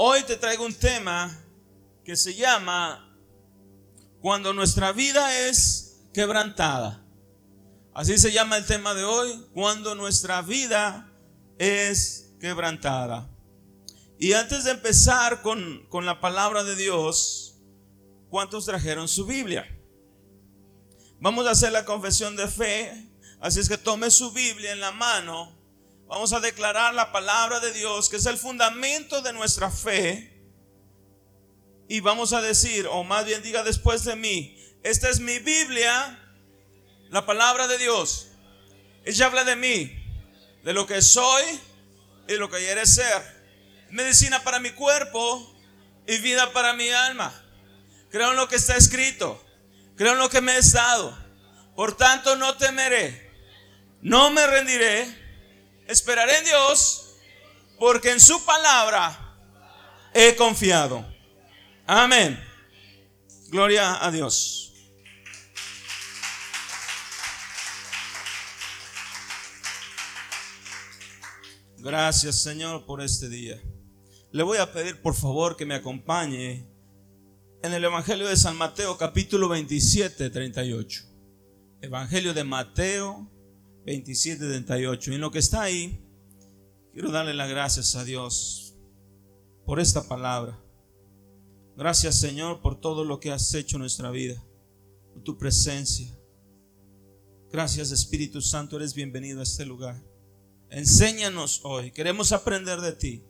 Hoy te traigo un tema que se llama Cuando nuestra vida es quebrantada. Así se llama el tema de hoy, cuando nuestra vida es quebrantada. Y antes de empezar con, con la palabra de Dios, ¿cuántos trajeron su Biblia? Vamos a hacer la confesión de fe, así es que tome su Biblia en la mano. Vamos a declarar la palabra de Dios, que es el fundamento de nuestra fe. Y vamos a decir, o más bien diga después de mí, esta es mi Biblia, la palabra de Dios. Ella habla de mí, de lo que soy y lo que quiere ser. Medicina para mi cuerpo y vida para mi alma. Creo en lo que está escrito. Creo en lo que me he dado. Por tanto, no temeré. No me rendiré. Esperaré en Dios. Porque en su palabra he confiado. Amén. Gloria a Dios. Gracias Señor por este día. Le voy a pedir por favor que me acompañe en el Evangelio de San Mateo capítulo 27, 38. Evangelio de Mateo 27, 38. Y en lo que está ahí, quiero darle las gracias a Dios por esta palabra. Gracias Señor por todo lo que has hecho en nuestra vida, por tu presencia. Gracias Espíritu Santo, eres bienvenido a este lugar. Enséñanos hoy, queremos aprender de ti.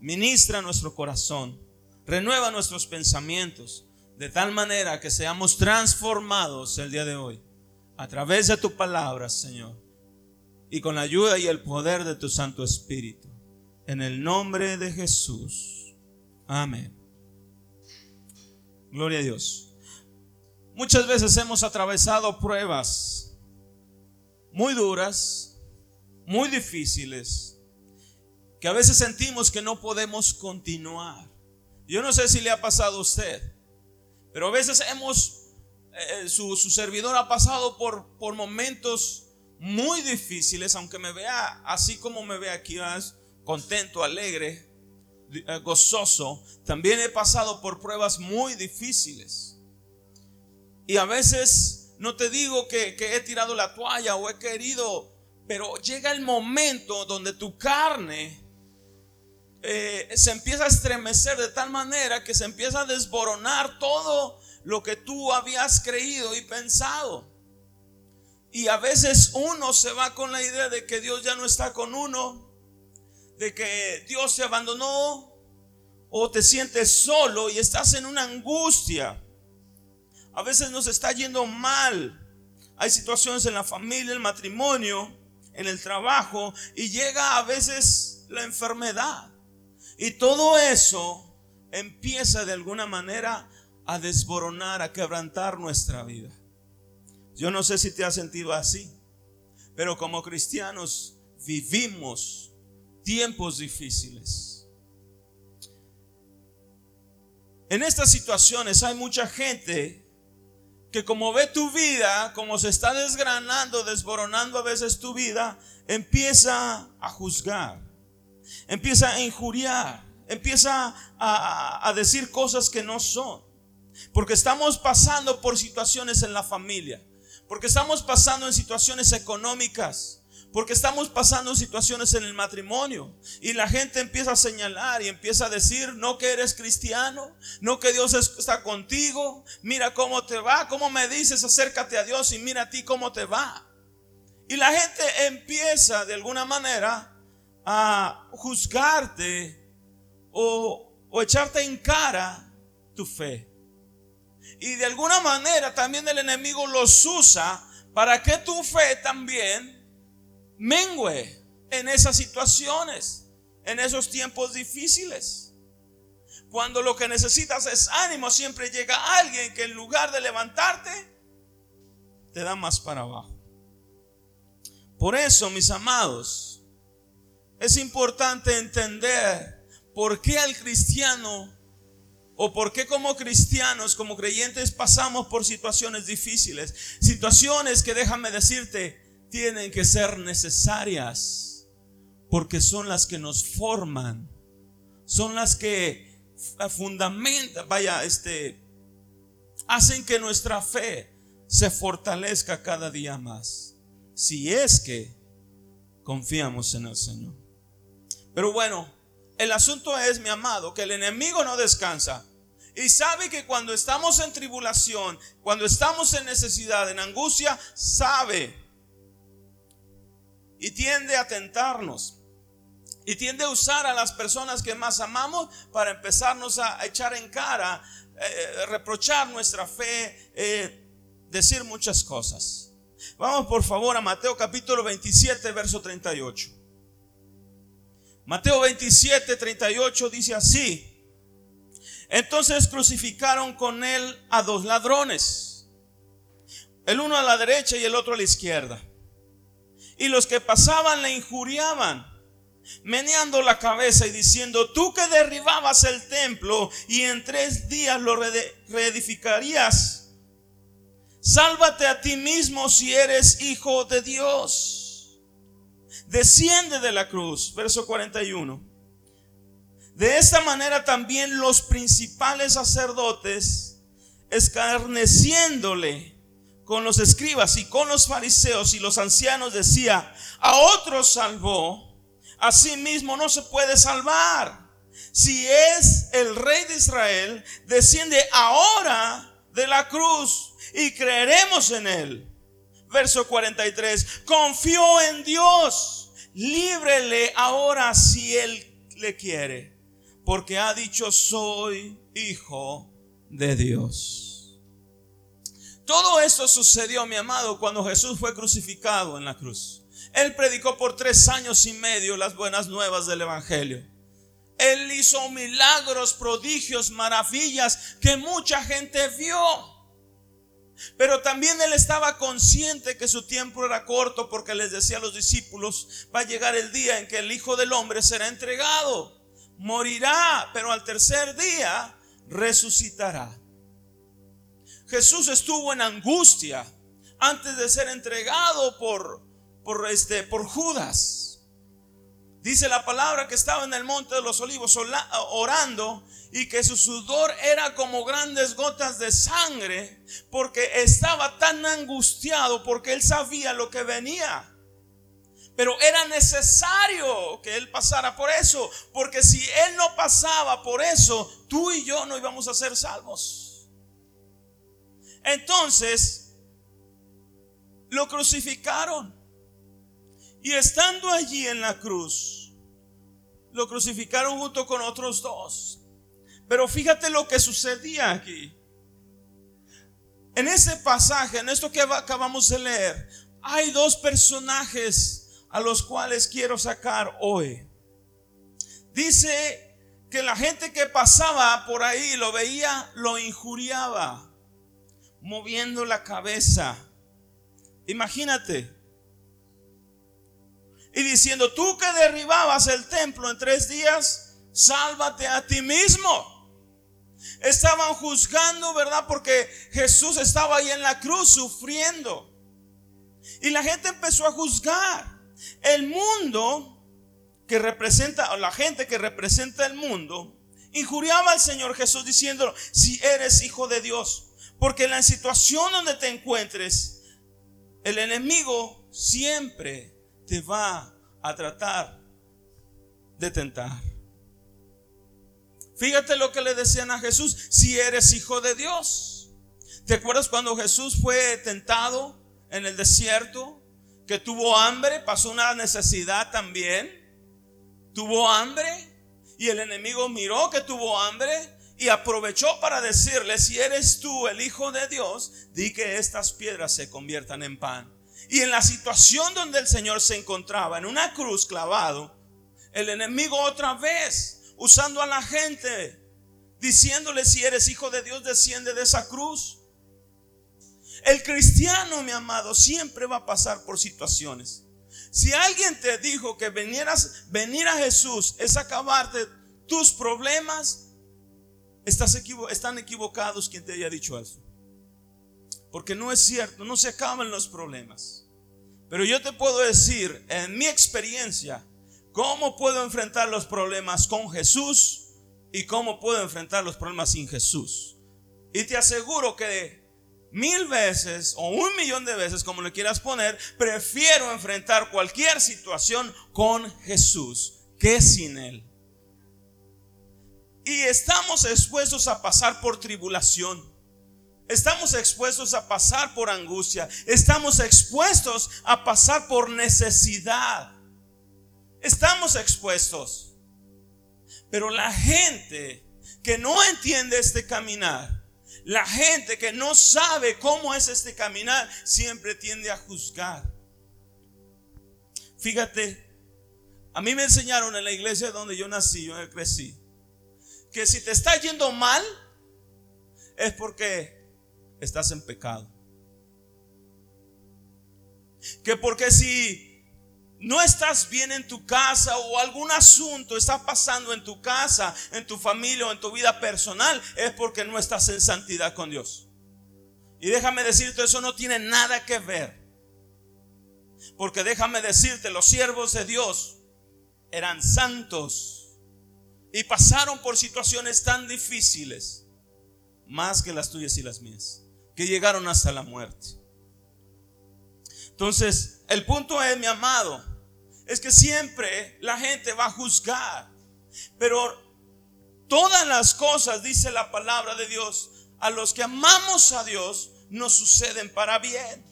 Ministra nuestro corazón, renueva nuestros pensamientos, de tal manera que seamos transformados el día de hoy, a través de tu palabra, Señor, y con la ayuda y el poder de tu Santo Espíritu. En el nombre de Jesús. Amén. Gloria a Dios. Muchas veces hemos atravesado pruebas muy duras, muy difíciles que a veces sentimos que no podemos continuar. Yo no sé si le ha pasado a usted, pero a veces hemos, eh, su, servidor ha pasado por, por momentos muy difíciles, aunque me vea así como me ve aquí, contento, alegre, eh, gozoso, también he pasado por pruebas muy difíciles. Y a veces no te digo que, he tirado la toalla o he querido pero llega el momento donde tu carne eh, se empieza a estremecer de tal manera que se empieza a desboronar todo lo que tú habías creído y pensado. Y a veces uno se va con la idea de que Dios ya no está con uno, de que Dios se abandonó, o te sientes solo y estás en una angustia. A veces nos está yendo mal. Hay situaciones en la familia, el matrimonio, en el trabajo y llega a veces la enfermedad. Y todo eso empieza de alguna manera a desboronar, a quebrantar nuestra vida. Yo no sé si te has sentido así, pero como cristianos vivimos tiempos difíciles. En estas situaciones hay mucha gente que como ve tu vida, como se está desgranando, desboronando a veces tu vida, empieza a juzgar, empieza a injuriar, empieza a, a, decir cosas que no son. Porque estamos pasando por situaciones en la familia, porque estamos pasando en situaciones económicas, porque estamos pasando situaciones en el matrimonio y la gente empieza a señalar y empieza a decir, no que eres cristiano, no que Dios está contigo, mira cómo te va, cómo me dices, acércate a Dios y mira a ti cómo te va. Y la gente empieza de alguna manera a juzgarte o, o echarte en cara tu fe. Y de alguna manera también el enemigo los usa para que tu fe también mengue en esas situaciones, en esos tiempos difíciles. Cuando lo que necesitas es ánimo, siempre llega alguien que en lugar de levantarte, te da más para abajo. Por eso, mis amados, es importante entender por qué al cristiano o por qué como cristianos, como creyentes, pasamos por situaciones difíciles. Situaciones que déjame decirte, tienen que ser necesarias porque son las que nos forman, son las que fundamenta, vaya, este, hacen que nuestra fe se fortalezca cada día más. Si es que confiamos en el Señor. Pero bueno, el asunto es, mi amado, que el enemigo no descansa. Y sabe que cuando estamos en tribulación, cuando estamos en necesidad, en angustia, sabe. Y tiende a tentarnos. Y tiende a usar a las personas que más amamos para empezarnos a echar en cara, eh, reprochar nuestra fe, eh, decir muchas cosas. Vamos por favor a Mateo capítulo 27, verso 38. Mateo 27, 38 dice así. Entonces crucificaron con él a dos ladrones, el uno a la derecha y el otro a la izquierda. Y los que pasaban le injuriaban, meneando la cabeza y diciendo, tú que derribabas el templo y en tres días lo reedificarías, Sálvate a ti mismo si eres hijo de Dios. Desciende de la cruz, verso 41. De esta manera también los principales sacerdotes, escarneciéndole con los escribas y con los fariseos y los ancianos, decía, a otros salvó, a sí mismo no se puede salvar. Si es el rey de Israel, desciende ahora de la cruz y creeremos en Él. Verso 43, confió en Dios, líbrele ahora si Él le quiere, porque ha dicho soy hijo de Dios. Todo esto sucedió, mi amado, cuando Jesús fue crucificado en la cruz. Él predicó por tres años y medio las buenas nuevas del Evangelio. Él hizo milagros, prodigios, maravillas que mucha gente vio. Pero también él estaba consciente que su tiempo era corto porque les decía a los discípulos, va a llegar el día en que el Hijo del Hombre será entregado, morirá, pero al tercer día resucitará. Jesús estuvo en angustia antes de ser entregado por, por, este, por Judas. Dice la palabra que estaba en el monte de los olivos orando y que su sudor era como grandes gotas de sangre porque estaba tan angustiado porque él sabía lo que venía. Pero era necesario que él pasara por eso, porque si él no pasaba por eso, tú y yo no íbamos a ser salvos. Entonces, lo crucificaron. Y estando allí en la cruz, lo crucificaron junto con otros dos. Pero fíjate lo que sucedía aquí. En ese pasaje, en esto que acabamos de leer, hay dos personajes a los cuales quiero sacar hoy. Dice que la gente que pasaba por ahí lo veía, lo injuriaba, moviendo la cabeza. Imagínate, y diciendo, tú que derribabas el templo en tres días, sálvate a ti mismo. Estaban juzgando, ¿verdad? Porque Jesús estaba ahí en la cruz sufriendo. Y la gente empezó a juzgar. El mundo que representa, o la gente que representa el mundo, injuriaba al Señor Jesús diciendo, si eres hijo de Dios. Porque en la situación donde te encuentres, el enemigo siempre te va a tratar de tentar. Fíjate lo que le decían a Jesús, si eres hijo de Dios. ¿Te acuerdas cuando Jesús fue tentado en el desierto? Que tuvo hambre, pasó una necesidad también. Tuvo hambre y el enemigo miró que tuvo hambre y aprovechó para decirle, si eres tú el hijo de Dios, di que estas piedras se conviertan en pan. Y en la situación donde el Señor se encontraba, en una cruz clavado, el enemigo otra vez, usando a la gente, diciéndole si eres hijo de Dios, desciende de esa cruz. El cristiano, mi amado, siempre va a pasar por situaciones. Si alguien te dijo que vinieras, venir a Jesús es acabarte tus problemas, estás están equivocados quien te haya dicho eso. Porque no es cierto, no se acaban los problemas. Pero yo te puedo decir, en mi experiencia, cómo puedo enfrentar los problemas con Jesús y cómo puedo enfrentar los problemas sin Jesús. Y te aseguro que mil veces o un millón de veces, como le quieras poner, prefiero enfrentar cualquier situación con Jesús que sin Él. Y estamos expuestos a pasar por tribulación. Estamos expuestos a pasar por angustia. Estamos expuestos a pasar por necesidad. Estamos expuestos. Pero la gente que no entiende este caminar, la gente que no sabe cómo es este caminar, siempre tiende a juzgar. Fíjate, a mí me enseñaron en la iglesia donde yo nací, yo crecí, que si te está yendo mal, es porque estás en pecado. Que porque si no estás bien en tu casa o algún asunto está pasando en tu casa, en tu familia o en tu vida personal, es porque no estás en santidad con Dios. Y déjame decirte, eso no tiene nada que ver. Porque déjame decirte, los siervos de Dios eran santos y pasaron por situaciones tan difíciles, más que las tuyas y las mías, que llegaron hasta la muerte. Entonces, el punto es, mi amado, es que siempre la gente va a juzgar. Pero todas las cosas, dice la palabra de Dios, a los que amamos a Dios, nos suceden para bien.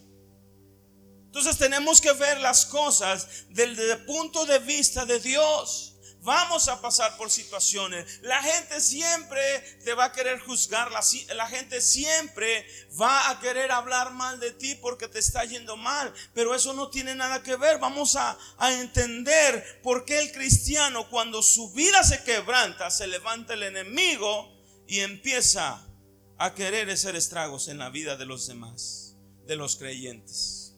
Entonces tenemos que ver las cosas desde el punto de vista de Dios. Vamos a pasar por situaciones. La gente siempre te va a querer juzgar. La, gente siempre va a querer hablar mal de ti porque te está yendo mal. Pero eso no tiene nada que ver. Vamos a, a entender por qué el cristiano cuando su vida se quebranta, se levanta el enemigo y empieza a querer hacer estragos en la vida de los demás, de los creyentes.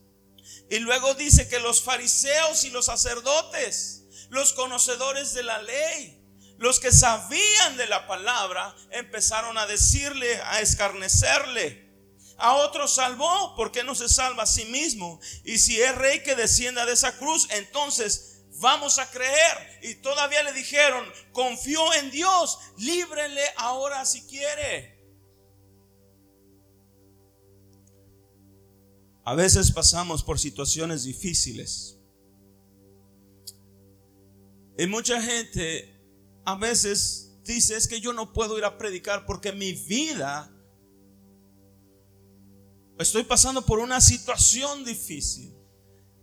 Y luego dice que los fariseos y los sacerdotes, los conocedores de la ley, los que sabían de la palabra, empezaron a decirle, a escarnecerle. A otros salvó, ¿por qué no se salva a sí mismo? Y si es rey que descienda de esa cruz, entonces vamos a creer. Y todavía le dijeron, confió en Dios, líbrele ahora si quiere. A veces pasamos por situaciones difíciles y mucha gente a veces dice, es que yo no puedo ir a predicar porque mi vida, estoy pasando por una situación difícil.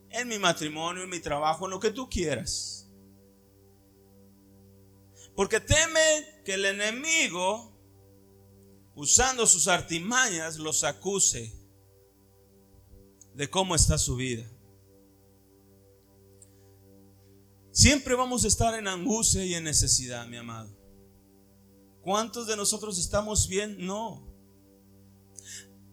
En mi matrimonio, en mi trabajo, en lo que tú quieras. Porque teme que el enemigo, usando sus artimañas, los acuse de cómo está su vida. Siempre vamos a estar en angustia y en necesidad, mi amado. ¿Cuántos de nosotros estamos bien? No.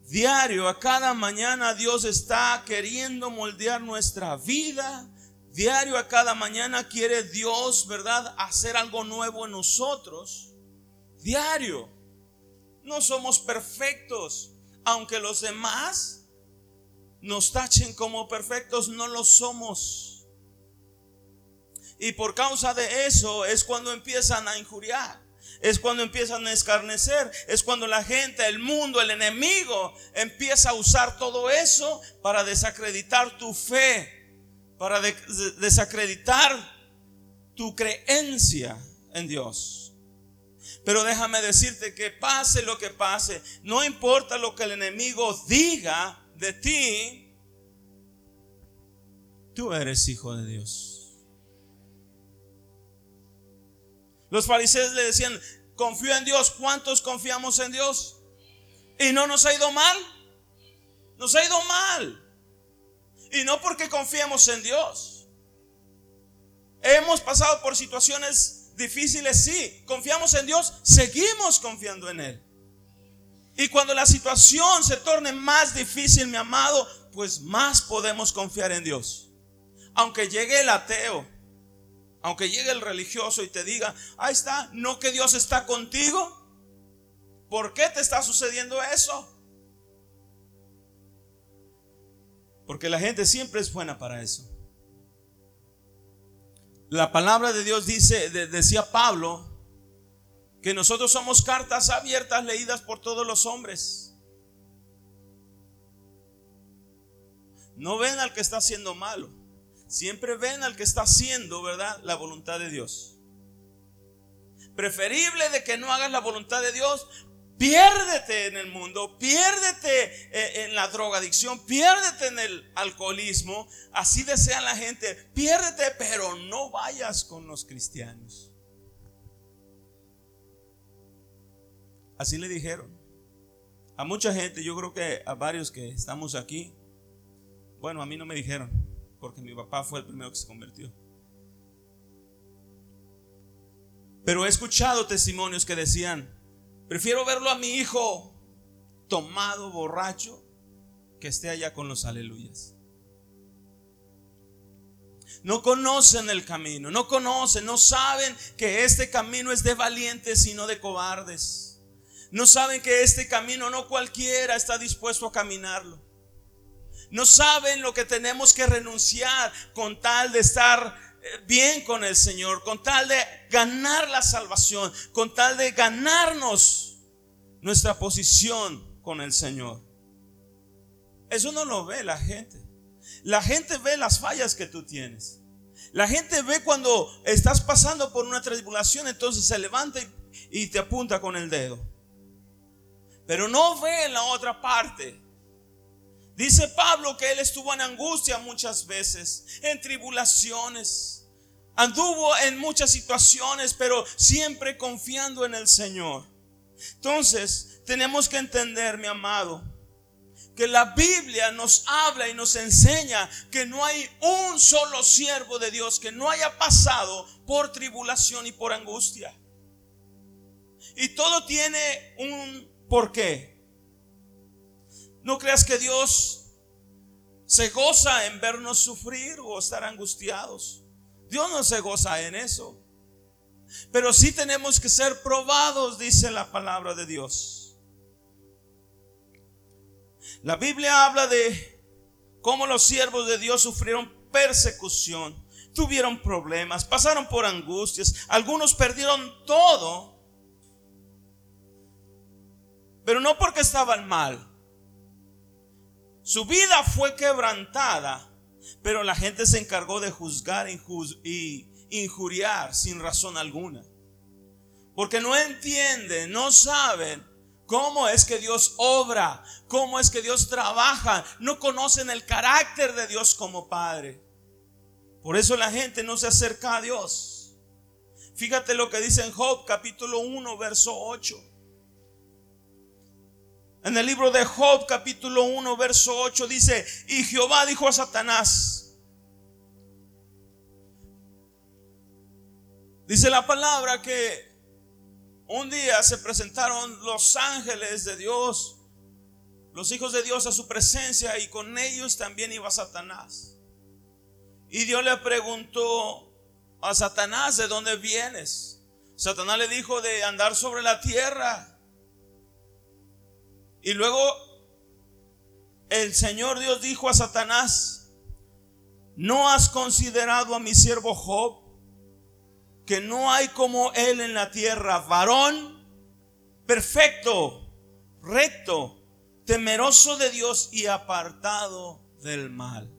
Diario, a cada mañana Dios está queriendo moldear nuestra vida. Diario, a cada mañana quiere Dios, ¿verdad? Hacer algo nuevo en nosotros. Diario. No somos perfectos. Aunque los demás nos tachen como perfectos, no lo somos. Y por causa de eso es cuando empiezan a injuriar. Es cuando empiezan a escarnecer. Es cuando la gente, el mundo, el enemigo empieza a usar todo eso para desacreditar tu fe. Para desacreditar tu creencia en Dios. Pero déjame decirte que pase lo que pase, no importa lo que el enemigo diga de ti, tú eres hijo de Dios. Los fariseos le decían, confío en Dios. ¿Cuántos confiamos en Dios? ¿Y no nos ha ido mal? Nos ha ido mal. Y no porque confiemos en Dios. Hemos pasado por situaciones difíciles, sí. Confiamos en Dios, seguimos confiando en Él. Y cuando la situación se torne más difícil, mi amado, pues más podemos confiar en Dios. Aunque llegue el ateo, aunque llegue el religioso y te diga, ahí está, no que Dios está contigo. ¿Por qué te está sucediendo eso? Porque la gente siempre es buena para eso. La palabra de Dios dice, decía Pablo, que nosotros somos cartas abiertas leídas por todos los hombres. No ven al que está haciendo malo. Siempre ven al que está haciendo, ¿verdad? La voluntad de Dios. Preferible de que no hagas la voluntad de Dios, piérdete en el mundo, piérdete eh, en la drogadicción, piérdete en el alcoholismo. Así desea la gente, piérdete, pero no vayas con los cristianos. Así le dijeron. A mucha gente, yo creo que a varios que estamos aquí, bueno, a mí no me dijeron, porque mi papá fue el primero que se convirtió. Pero he escuchado testimonios que decían, prefiero verlo a mi hijo tomado, borracho, que esté allá con los aleluyas. No conocen el camino, no conocen, no saben que este camino es de valientes y no de cobardes. No saben que este camino no cualquiera está dispuesto a caminarlo. No saben lo que tenemos que renunciar con tal de estar eh, bien con el Señor, con tal de ganar la salvación, con tal de ganarnos nuestra posición con el Señor. Eso no lo ve la gente. La gente ve las fallas que tú tienes. La gente ve cuando estás pasando por una tribulación, entonces se levanta y, te apunta con el dedo pero no ve en la otra parte. Dice Pablo que él estuvo en angustia muchas veces, en tribulaciones. Anduvo en muchas situaciones, pero siempre confiando en el Señor. Entonces, tenemos que entender, mi amado, que la Biblia nos habla y nos enseña que no hay un solo siervo de Dios que no haya pasado por tribulación y por angustia. Y todo tiene un ¿Por qué? No creas que Dios se goza en vernos sufrir o estar angustiados. Dios no se goza en eso. Pero sí tenemos que ser probados, dice la palabra de Dios. La Biblia habla de cómo los siervos de Dios sufrieron persecución, tuvieron problemas, pasaron por angustias, algunos perdieron todo pero no porque estaban mal. Su vida fue quebrantada, pero la gente se encargó de juzgar y injuriar sin razón alguna. Porque no entienden, no saben cómo es que Dios obra, cómo es que Dios trabaja, no conocen el carácter de Dios como Padre. Por eso la gente no se acerca a Dios. Fíjate lo que dice en Job capítulo 1, verso 8. En el libro de Job capítulo 1 verso 8 dice, y Jehová dijo a Satanás, dice la palabra que un día se presentaron los ángeles de Dios, los hijos de Dios a su presencia y con ellos también iba Satanás. Y Dios le preguntó a Satanás, ¿de dónde vienes? Satanás le dijo de andar sobre la tierra. Y luego el Señor Dios dijo a Satanás, ¿no has considerado a mi siervo Job? Que no hay como él en la tierra, varón perfecto, recto, temeroso de Dios y apartado del mal.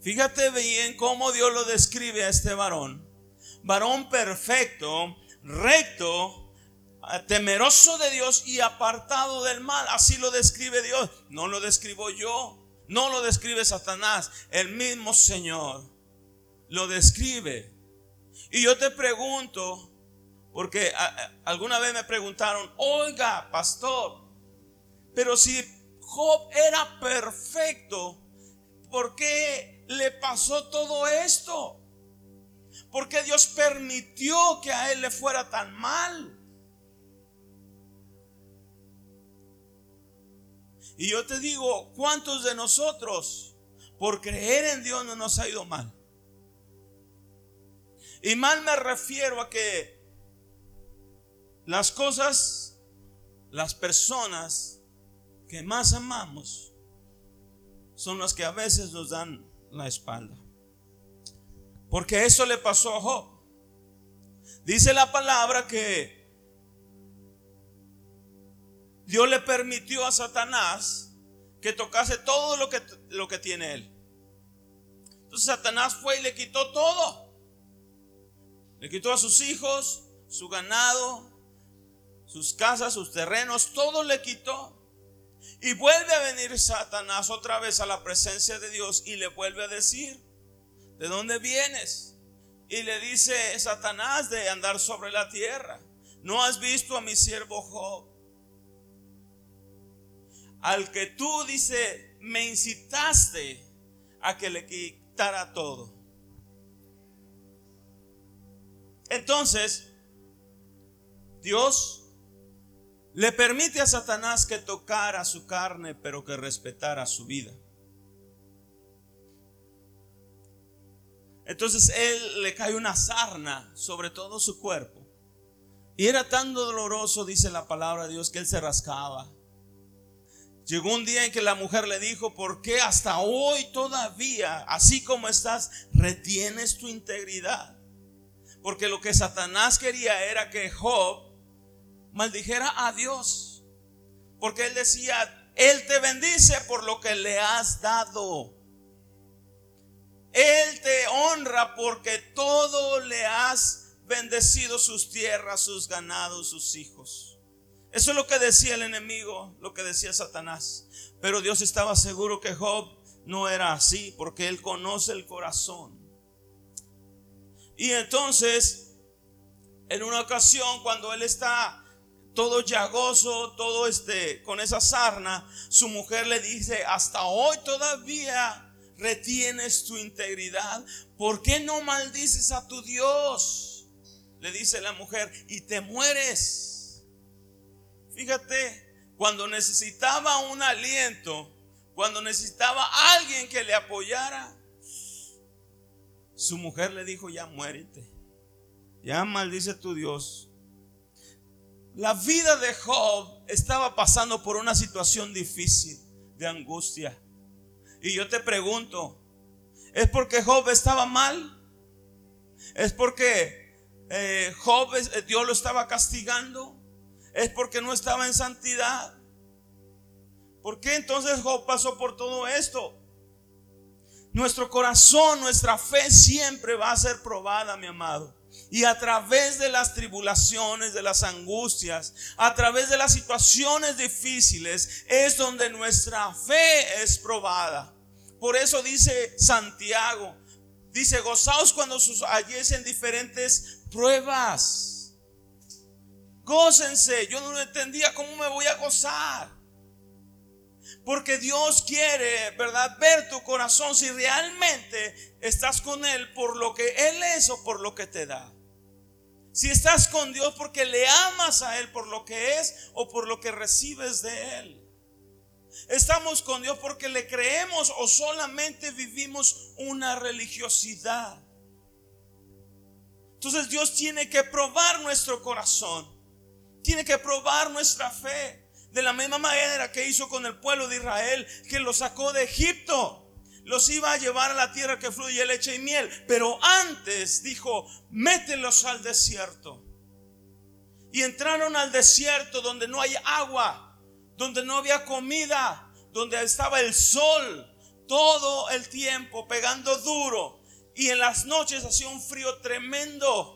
Fíjate bien cómo Dios lo describe a este varón. Varón perfecto, recto, temeroso de Dios y apartado del mal. Así lo describe Dios. No lo describo yo. No lo describe Satanás. El mismo Señor lo describe. Y yo te pregunto, porque alguna vez me preguntaron, oiga, pastor, pero si Job era perfecto, ¿por qué le pasó todo esto? ¿Por qué Dios permitió que a él le fuera tan mal? Y yo te digo, ¿cuántos de nosotros por creer en Dios no nos ha ido mal? Y mal me refiero a que las cosas, las personas que más amamos son las que a veces nos dan la espalda. Porque eso le pasó a Job. Dice la palabra que Dios le permitió a Satanás que tocase todo lo que, lo que tiene él. Entonces Satanás fue y le quitó todo. Le quitó a sus hijos, su ganado, sus casas, sus terrenos, todo le quitó. Y vuelve a venir Satanás otra vez a la presencia de Dios y le vuelve a decir, ¿de dónde vienes? Y le dice Satanás de andar sobre la tierra. ¿No has visto a mi siervo Job? Al que tú, dice, me incitaste a que le quitara todo. Entonces, Dios le permite a Satanás que tocara su carne, pero que respetara su vida. Entonces él le cae una sarna sobre todo su cuerpo. Y era tan doloroso, dice la palabra de Dios, que él se rascaba. Llegó un día en que la mujer le dijo, ¿por qué hasta hoy todavía, así como estás, retienes tu integridad? Porque lo que Satanás quería era que Job maldijera a Dios. Porque él decía, Él te bendice por lo que le has dado. Él te honra porque todo le has bendecido sus tierras, sus ganados, sus hijos. Eso es lo que decía el enemigo, lo que decía Satanás. Pero Dios estaba seguro que Job no era así porque él conoce el corazón. Y entonces, en una ocasión, cuando él está todo llagoso, todo este, con esa sarna, su mujer le dice, hasta hoy todavía retienes tu integridad, ¿por qué no maldices a tu Dios? Le dice la mujer, y te mueres. Fíjate, cuando necesitaba un aliento, cuando necesitaba alguien que le apoyara, su mujer le dijo, ya muérete, ya maldice tu Dios, la vida de Job estaba pasando por una situación difícil de angustia. Y yo te pregunto, ¿es porque Job estaba mal? ¿Es porque eh, Job, eh, Dios lo estaba castigando? ¿Es porque no estaba en santidad? ¿Por qué entonces pasó por todo esto? Nuestro corazón, nuestra fe siempre va a ser probada, mi amado. Y a través de las tribulaciones, de las angustias, a través de las situaciones difíciles, es donde nuestra fe es probada. Por eso dice Santiago, dice, gozaos cuando sus en diferentes pruebas. Gócense, yo no entendía, ¿cómo me voy a gozar? Porque Dios quiere, ¿verdad? Ver tu corazón si realmente estás con Él por lo que Él es o por lo que te da. Si estás con Dios porque le amas a Él por lo que es o por lo que recibes de Él. Estamos con Dios porque le creemos o solamente vivimos una religiosidad. Entonces Dios tiene que probar nuestro corazón. Tiene que probar nuestra fe. De la misma manera que hizo con el pueblo de Israel, que lo sacó de Egipto. Los iba a llevar a la tierra que fluye leche y miel. Pero antes dijo, mételos al desierto. Y entraron al desierto donde no hay agua, donde no había comida, donde estaba el sol todo el tiempo pegando duro. Y en las noches hacía un frío tremendo.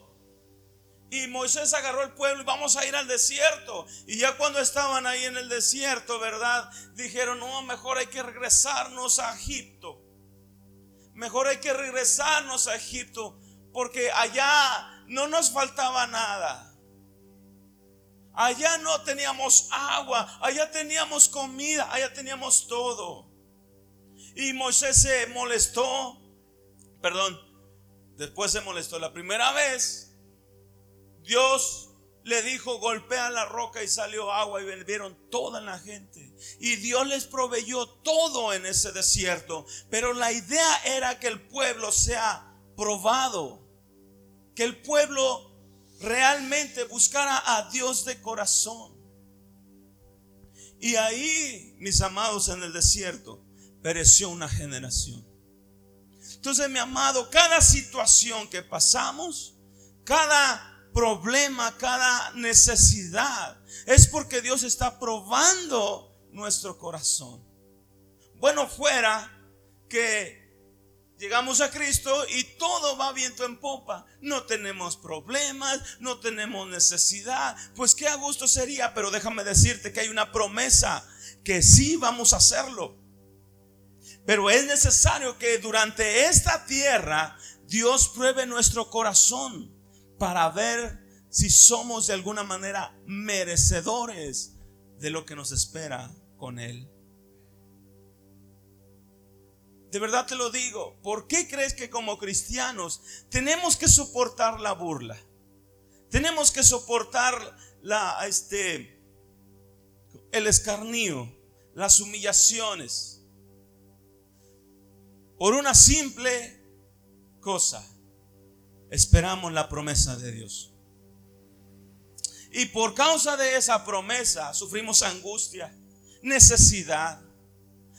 Y Moisés agarró el pueblo y vamos a ir al desierto. Y ya cuando estaban ahí en el desierto, ¿verdad? Dijeron, no, mejor hay que regresarnos a Egipto. Mejor hay que regresarnos a Egipto porque allá no nos faltaba nada. Allá no teníamos agua, allá teníamos comida, allá teníamos todo. Y Moisés se molestó, perdón, después se molestó la primera vez Dios le dijo, golpea la roca y salió agua y bebieron toda la gente. Y Dios les proveyó todo en ese desierto. Pero la idea era que el pueblo sea probado. Que el pueblo realmente buscara a Dios de corazón. Y ahí, mis amados, en el desierto, pereció una generación. Entonces, mi amado, cada situación que pasamos, cada problema, cada necesidad, es porque Dios está probando nuestro corazón. Bueno fuera que llegamos a Cristo y todo va viento en popa. No tenemos problemas, no tenemos necesidad. Pues qué a gusto sería, pero déjame decirte que hay una promesa que sí vamos a hacerlo. Pero es necesario que durante esta tierra Dios pruebe nuestro corazón para ver si somos de alguna manera merecedores de lo que nos espera con Él. De verdad te lo digo, ¿por qué crees que como cristianos tenemos que soportar la burla? Tenemos que soportar la, este, el escarnio, las humillaciones, por una simple cosa. Esperamos la promesa de Dios. Y por causa de esa promesa sufrimos angustia, necesidad,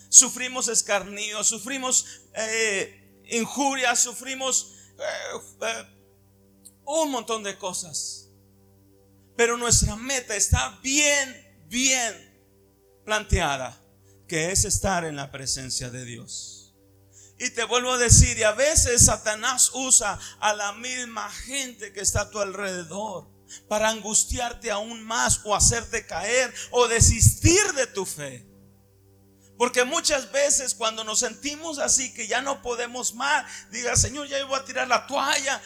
sufrimos escarnio, sufrimos eh, injurias, sufrimos eh, eh, un montón de cosas. Pero nuestra meta está bien, bien planteada, que es estar en la presencia de Dios. Y te vuelvo a decir, y a veces Satanás usa a la misma gente que está a tu alrededor para angustiarte aún más o hacerte caer o desistir de tu fe. Porque muchas veces cuando nos sentimos así que ya no podemos más, diga, Señor, ya voy a tirar la toalla.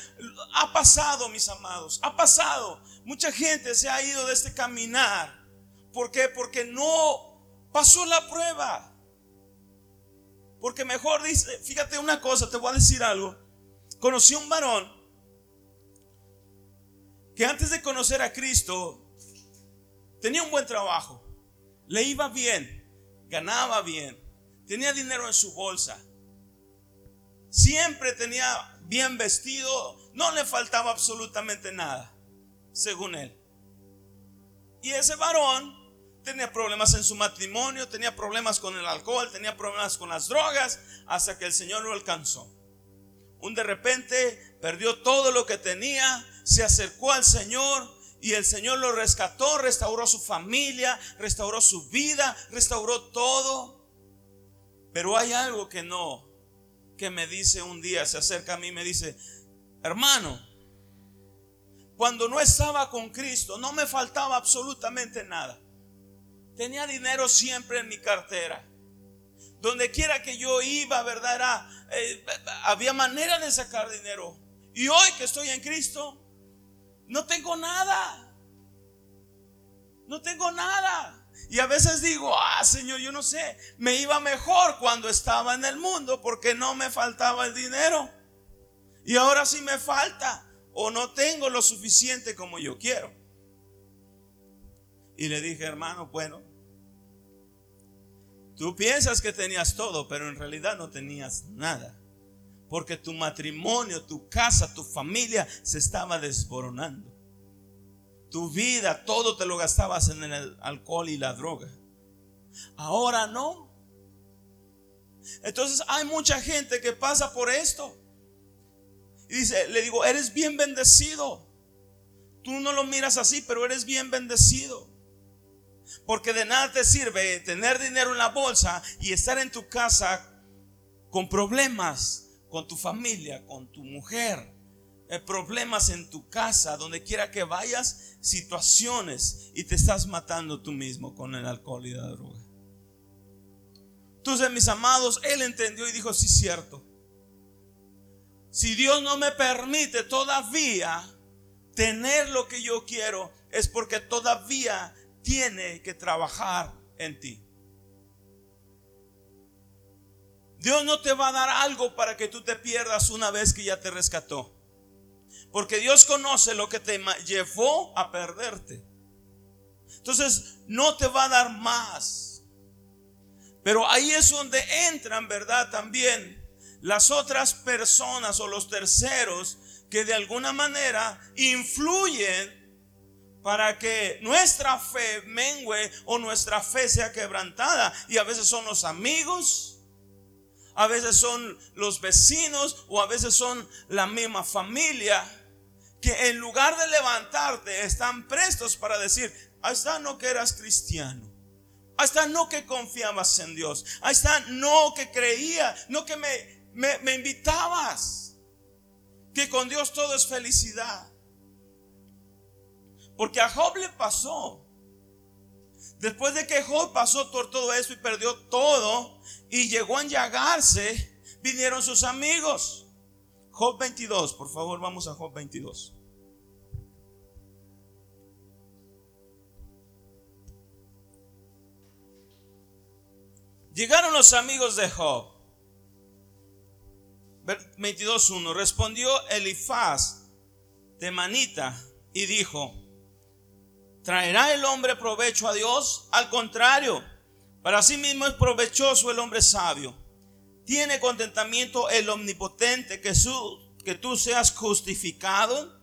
Ha pasado, mis amados, ha pasado. Mucha gente se ha ido de este caminar. ¿Por qué? Porque no pasó la prueba. Porque mejor dice, fíjate una cosa, te voy a decir algo. Conocí un varón que antes de conocer a Cristo tenía un buen trabajo, le iba bien ganaba bien, tenía dinero en su bolsa, siempre tenía bien vestido, no le faltaba absolutamente nada, según él. Y ese varón tenía problemas en su matrimonio, tenía problemas con el alcohol, tenía problemas con las drogas, hasta que el Señor lo alcanzó. Un de repente perdió todo lo que tenía, se acercó al Señor y el Señor lo rescató, restauró su familia, restauró su vida, restauró todo. Pero hay algo que no, que me dice un día, se acerca a mí y me dice, hermano, cuando no estaba con Cristo, no me faltaba absolutamente nada. Tenía dinero siempre en mi cartera. Donde quiera que yo iba, ¿verdad? Eh, había manera de sacar dinero. Y hoy que estoy en Cristo, no tengo nada. No tengo nada. Y a veces digo, ah, Señor, yo no sé, me iba mejor cuando estaba en el mundo porque no me faltaba el dinero. Y ahora sí me falta o no tengo lo suficiente como yo quiero. Y le dije, hermano, bueno, tú piensas que tenías todo, pero en realidad no tenías nada. Porque tu matrimonio, tu casa, tu familia se estaba desboronando. Tu vida, todo te lo gastabas en el alcohol y la droga. Ahora no. Entonces hay mucha gente que pasa por esto. Y dice, le digo, eres bien bendecido. Tú no lo miras así, pero eres bien bendecido. Porque de nada te sirve tener dinero en la bolsa y estar en tu casa con problemas con tu familia, con tu mujer, eh, problemas en tu casa, donde quiera que vayas, situaciones y te estás matando tú mismo con el alcohol y la droga. Entonces, mis amados, él entendió y dijo, sí, cierto. Si Dios no me permite todavía tener lo que yo quiero, es porque todavía tiene que trabajar en ti. Dios no te va a dar algo para que tú te pierdas una vez que ya te rescató. Porque Dios conoce lo que te llevó a perderte. Entonces no te va a dar más. Pero ahí es donde entran, ¿verdad? También las otras personas o los terceros que de alguna manera influyen para que nuestra fe mengue o nuestra fe sea quebrantada. Y a veces son los amigos a veces son los vecinos o a veces son la misma familia que en lugar de levantarte están prestos para decir, está no que eras cristiano. Está no que confiabas en Dios. Está no que creía, no que me, me, me invitabas. Que con Dios todo es felicidad. Porque a Job le pasó. Después de que Job pasó por todo eso y perdió todo y llegó a enllagarse, vinieron sus amigos. Job 22, por favor, vamos a Job 22. Llegaron los amigos de Job. 22.1. Respondió Elifaz de Manita y dijo, ¿traerá el hombre provecho a Dios? Al contrario, para sí mismo es provechoso el hombre sabio. ¿Tiene contentamiento el omnipotente que, que tú seas justificado?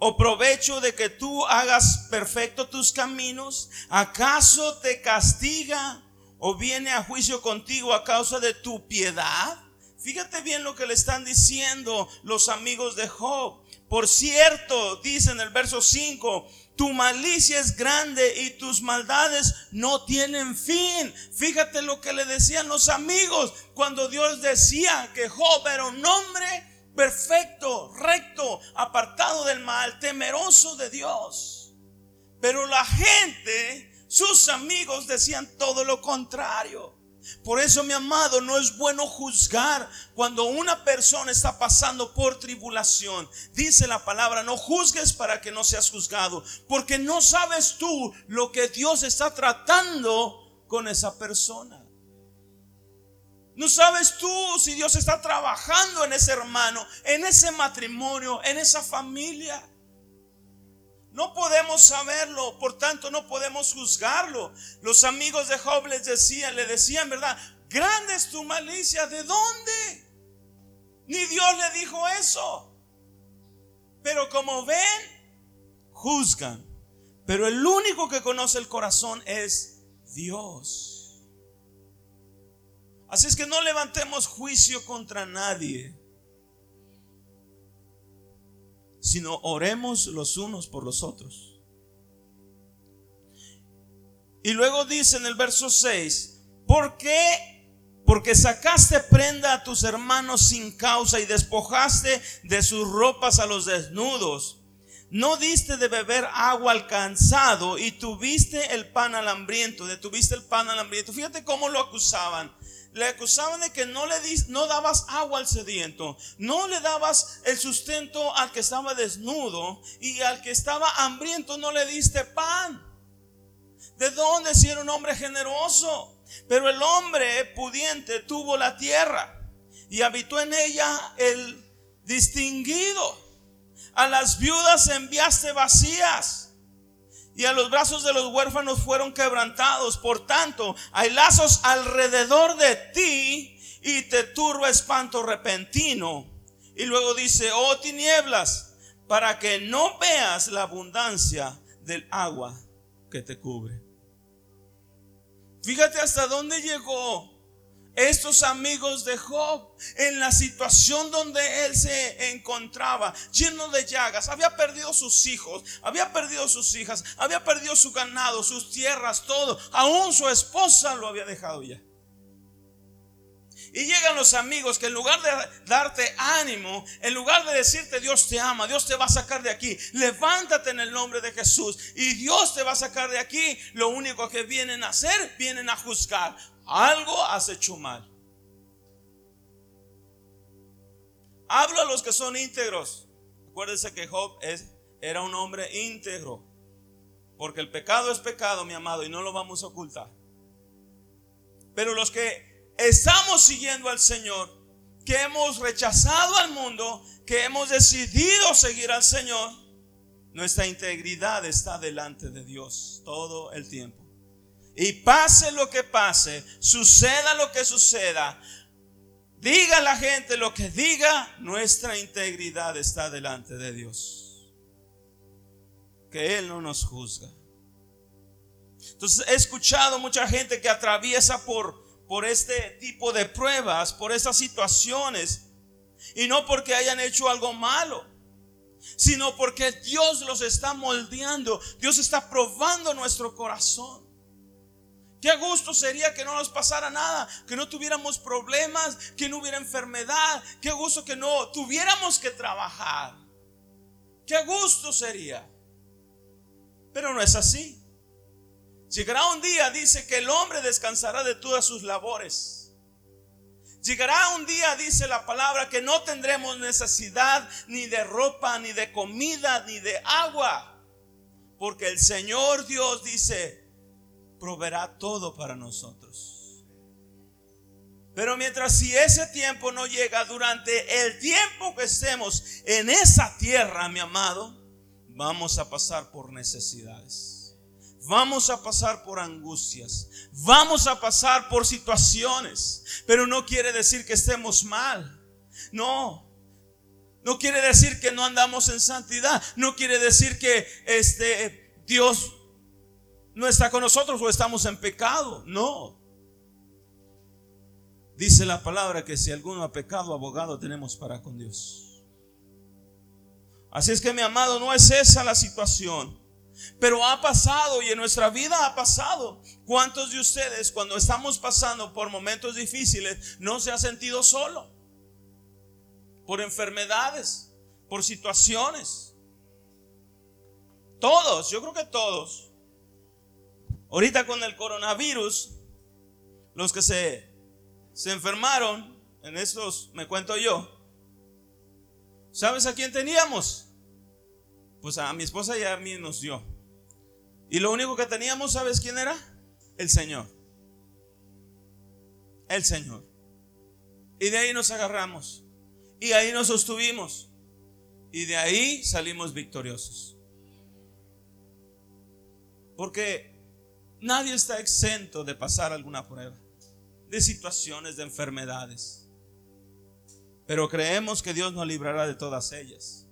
¿O provecho de que tú hagas perfecto tus caminos? ¿Acaso te castiga o viene a juicio contigo a causa de tu piedad? Fíjate bien lo que le están diciendo los amigos de Job. Por cierto, dice en el verso 5, tu malicia es grande y tus maldades no tienen fin. Fíjate lo que le decían los amigos cuando Dios decía que Job era un hombre perfecto, recto, apartado del mal, temeroso de Dios. Pero la gente sus amigos decían todo lo contrario. Por eso, mi amado, no es bueno juzgar cuando una persona está pasando por tribulación. Dice la palabra, no juzgues para que no seas juzgado, porque no sabes tú lo que Dios está tratando con esa persona. No sabes tú si Dios está trabajando en ese hermano, en ese matrimonio, en esa familia. No podemos saberlo, por tanto no podemos juzgarlo. Los amigos de Job les decían, le decían, ¿verdad? Grande es tu malicia, ¿de dónde? Ni Dios le dijo eso. Pero como ven, juzgan. Pero el único que conoce el corazón es Dios. Así es que no levantemos juicio contra nadie. Sino oremos los unos por los otros. Y luego dice en el verso 6, ¿por qué? Porque sacaste prenda a tus hermanos sin causa y despojaste de sus ropas a los desnudos. No diste de beber agua al cansado y tuviste el pan al hambriento, detuviste el pan al hambriento. Fíjate cómo lo acusaban le acusaban de que no le no dabas agua al sediento, no le dabas el sustento al que estaba desnudo y al que estaba hambriento no le diste pan. ¿De dónde si era un hombre generoso? Pero el hombre pudiente tuvo la tierra y habitó en ella el distinguido. A las viudas enviaste vacías y a los brazos de los huérfanos fueron quebrantados. Por tanto, hay lazos alrededor de ti y te turba espanto repentino. Y luego dice, oh tinieblas, para que no veas la abundancia del agua que te cubre. Fíjate hasta dónde llegó estos amigos de Job en la situación donde él se encontraba, lleno de llagas, había perdido sus hijos, había perdido sus hijas, había perdido su ganado, sus tierras, todo, aún su esposa lo había dejado ya. Y llegan los amigos que en lugar de darte ánimo, en lugar de decirte Dios te ama, Dios te va a sacar de aquí, levántate en el nombre de Jesús y Dios te va a sacar de aquí, lo único que vienen a hacer, vienen a juzgar. Algo has hecho mal. Hablo a los que son íntegros. Acuérdense que Job es, era un hombre íntegro. Porque el pecado es pecado, mi amado, y no lo vamos a ocultar. Pero los que estamos siguiendo al Señor, que hemos rechazado al mundo, que hemos decidido seguir al Señor, nuestra integridad está delante de Dios todo el tiempo. Y pase lo que pase, suceda lo que suceda, diga la gente lo que diga, nuestra integridad está delante de Dios. Que Él no nos juzga. Entonces he escuchado mucha gente que atraviesa por, por este tipo de pruebas, por estas situaciones, y no porque hayan hecho algo malo, sino porque Dios los está moldeando, Dios está probando nuestro corazón. Qué gusto sería que no nos pasara nada, que no tuviéramos problemas, que no hubiera enfermedad, qué gusto que no tuviéramos que trabajar. Qué gusto sería. Pero no es así. Llegará un día, dice, que el hombre descansará de todas sus labores. Llegará un día, dice la palabra, que no tendremos necesidad ni de ropa, ni de comida, ni de agua. Porque el Señor Dios dice, proveerá todo para nosotros. Pero mientras si ese tiempo no llega durante el tiempo que estemos en esa tierra, mi amado, vamos a pasar por necesidades. Vamos a pasar por angustias. Vamos a pasar por situaciones. Pero no quiere decir que estemos mal. No. No quiere decir que no andamos en santidad. No quiere decir que este Dios no está con nosotros o estamos en pecado. No. Dice la palabra que si alguno ha pecado, abogado tenemos para con Dios. Así es que mi amado, no es esa la situación. Pero ha pasado y en nuestra vida ha pasado. ¿Cuántos de ustedes cuando estamos pasando por momentos difíciles no se ha sentido solo? Por enfermedades, por situaciones. Todos, yo creo que todos. Ahorita con el coronavirus, los que se, se enfermaron, en estos me cuento yo, ¿sabes a quién teníamos? Pues a mi esposa y a mí nos dio. Y lo único que teníamos, ¿sabes quién era? El Señor. El Señor. Y de ahí nos agarramos. Y ahí nos sostuvimos. Y de ahí salimos victoriosos. Porque nadie está exento de pasar alguna prueba, de situaciones, de enfermedades. Pero creemos que Dios nos librará de todas ellas.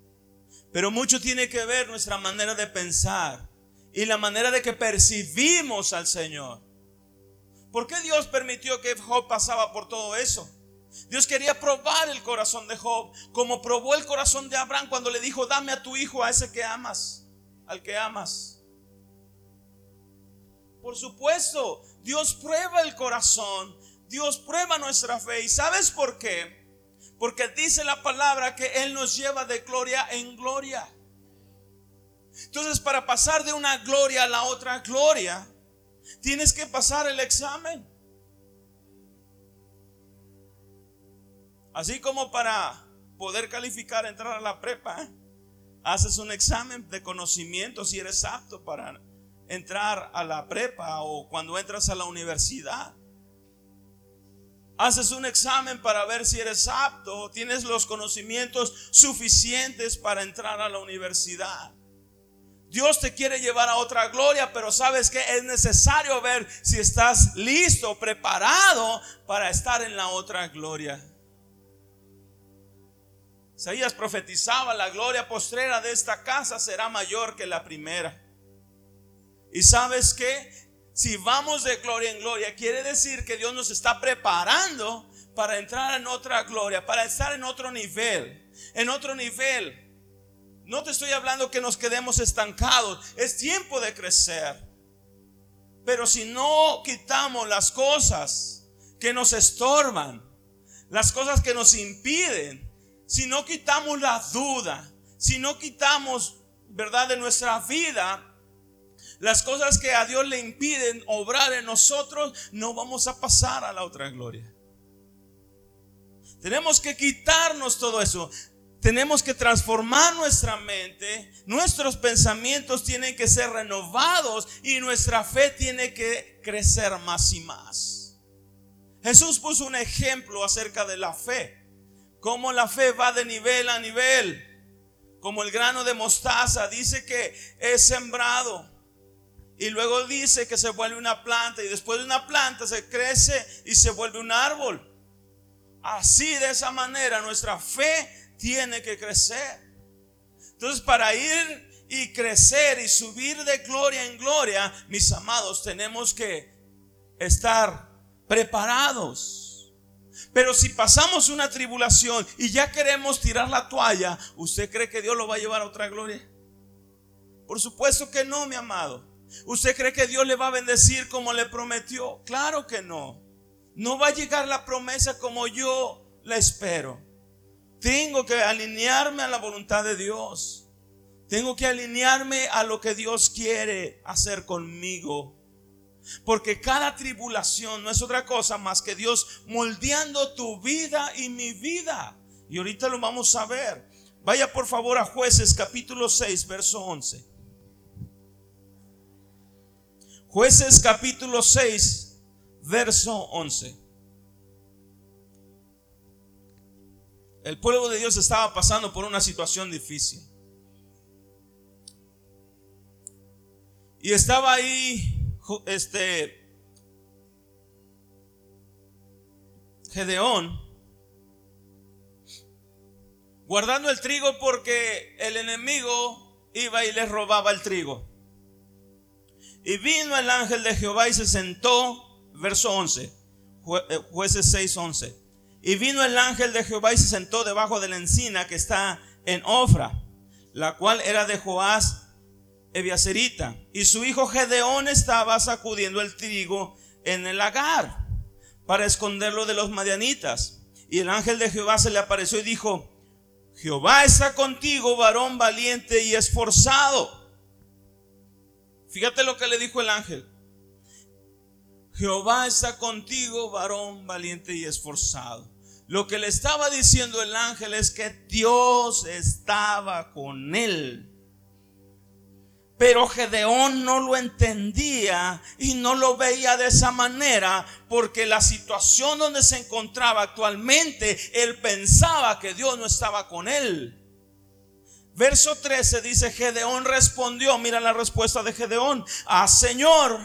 Pero mucho tiene que ver nuestra manera de pensar y la manera de que percibimos al Señor. ¿Por qué Dios permitió que Job pasaba por todo eso? Dios quería probar el corazón de Job, como probó el corazón de Abraham cuando le dijo, dame a tu hijo, a ese que amas, al que amas. Por supuesto, Dios prueba el corazón, Dios prueba nuestra fe. ¿Y sabes por qué? Porque dice la palabra que Él nos lleva de gloria en gloria. Entonces, para pasar de una gloria a la otra gloria, tienes que pasar el examen. Así como para poder calificar, entrar a la prepa, haces un examen de conocimiento si eres apto para entrar a la prepa o cuando entras a la universidad. Haces un examen para ver si eres apto, tienes los conocimientos suficientes para entrar a la universidad. Dios te quiere llevar a otra gloria, pero sabes que es necesario ver si estás listo, preparado para estar en la otra gloria. Isaías profetizaba, la gloria postrera de esta casa será mayor que la primera. Y sabes que si vamos de gloria en gloria, quiere decir que Dios nos está preparando para entrar en otra gloria, para estar en otro nivel, en otro nivel. No te estoy hablando que nos quedemos estancados. Es tiempo de crecer. Pero si no quitamos las cosas que nos estorban, las cosas que nos impiden, si no quitamos la duda, si no quitamos, ¿verdad?, de nuestra vida, las cosas que a Dios le impiden obrar en nosotros, no vamos a pasar a la otra gloria. Tenemos que quitarnos todo eso. Tenemos que transformar nuestra mente, nuestros pensamientos tienen que ser renovados y nuestra fe tiene que crecer más y más. Jesús puso un ejemplo acerca de la fe, cómo la fe va de nivel a nivel, como el grano de mostaza, dice que es sembrado y luego dice que se vuelve una planta y después de una planta se crece y se vuelve un árbol. Así de esa manera nuestra fe tiene que crecer. Entonces, para ir y crecer y subir de gloria en gloria, mis amados, tenemos que estar preparados. Pero si pasamos una tribulación y ya queremos tirar la toalla, ¿usted cree que Dios lo va a llevar a otra gloria? Por supuesto que no, mi amado. ¿Usted cree que Dios le va a bendecir como le prometió? Claro que no. No va a llegar la promesa como yo la espero. Tengo que alinearme a la voluntad de Dios. Tengo que alinearme a lo que Dios quiere hacer conmigo. Porque cada tribulación no es otra cosa más que Dios moldeando tu vida y mi vida. Y ahorita lo vamos a ver. Vaya por favor a jueces capítulo 6, verso 11. Jueces capítulo 6, verso 11. El pueblo de Dios estaba pasando por una situación difícil. Y estaba ahí este Gedeón guardando el trigo porque el enemigo iba y le robaba el trigo. Y vino el ángel de Jehová y se sentó, verso 11, eh, jueces 6, 11. Y vino el ángel de Jehová y se sentó debajo de la encina que está en Ofra, la cual era de Joás Eviacerita. Y su hijo Gedeón estaba sacudiendo el trigo en el lagar para esconderlo de los madianitas. Y el ángel de Jehová se le apareció y dijo, Jehová está contigo, varón valiente y esforzado. Fíjate lo que le dijo el ángel. Jehová está contigo, varón valiente y esforzado. Lo que le estaba diciendo el ángel es que Dios estaba con él. Pero Gedeón no lo entendía y no lo veía de esa manera porque la situación donde se encontraba actualmente, él pensaba que Dios no estaba con él. Verso 13 dice, Gedeón respondió, mira la respuesta de Gedeón, ah Señor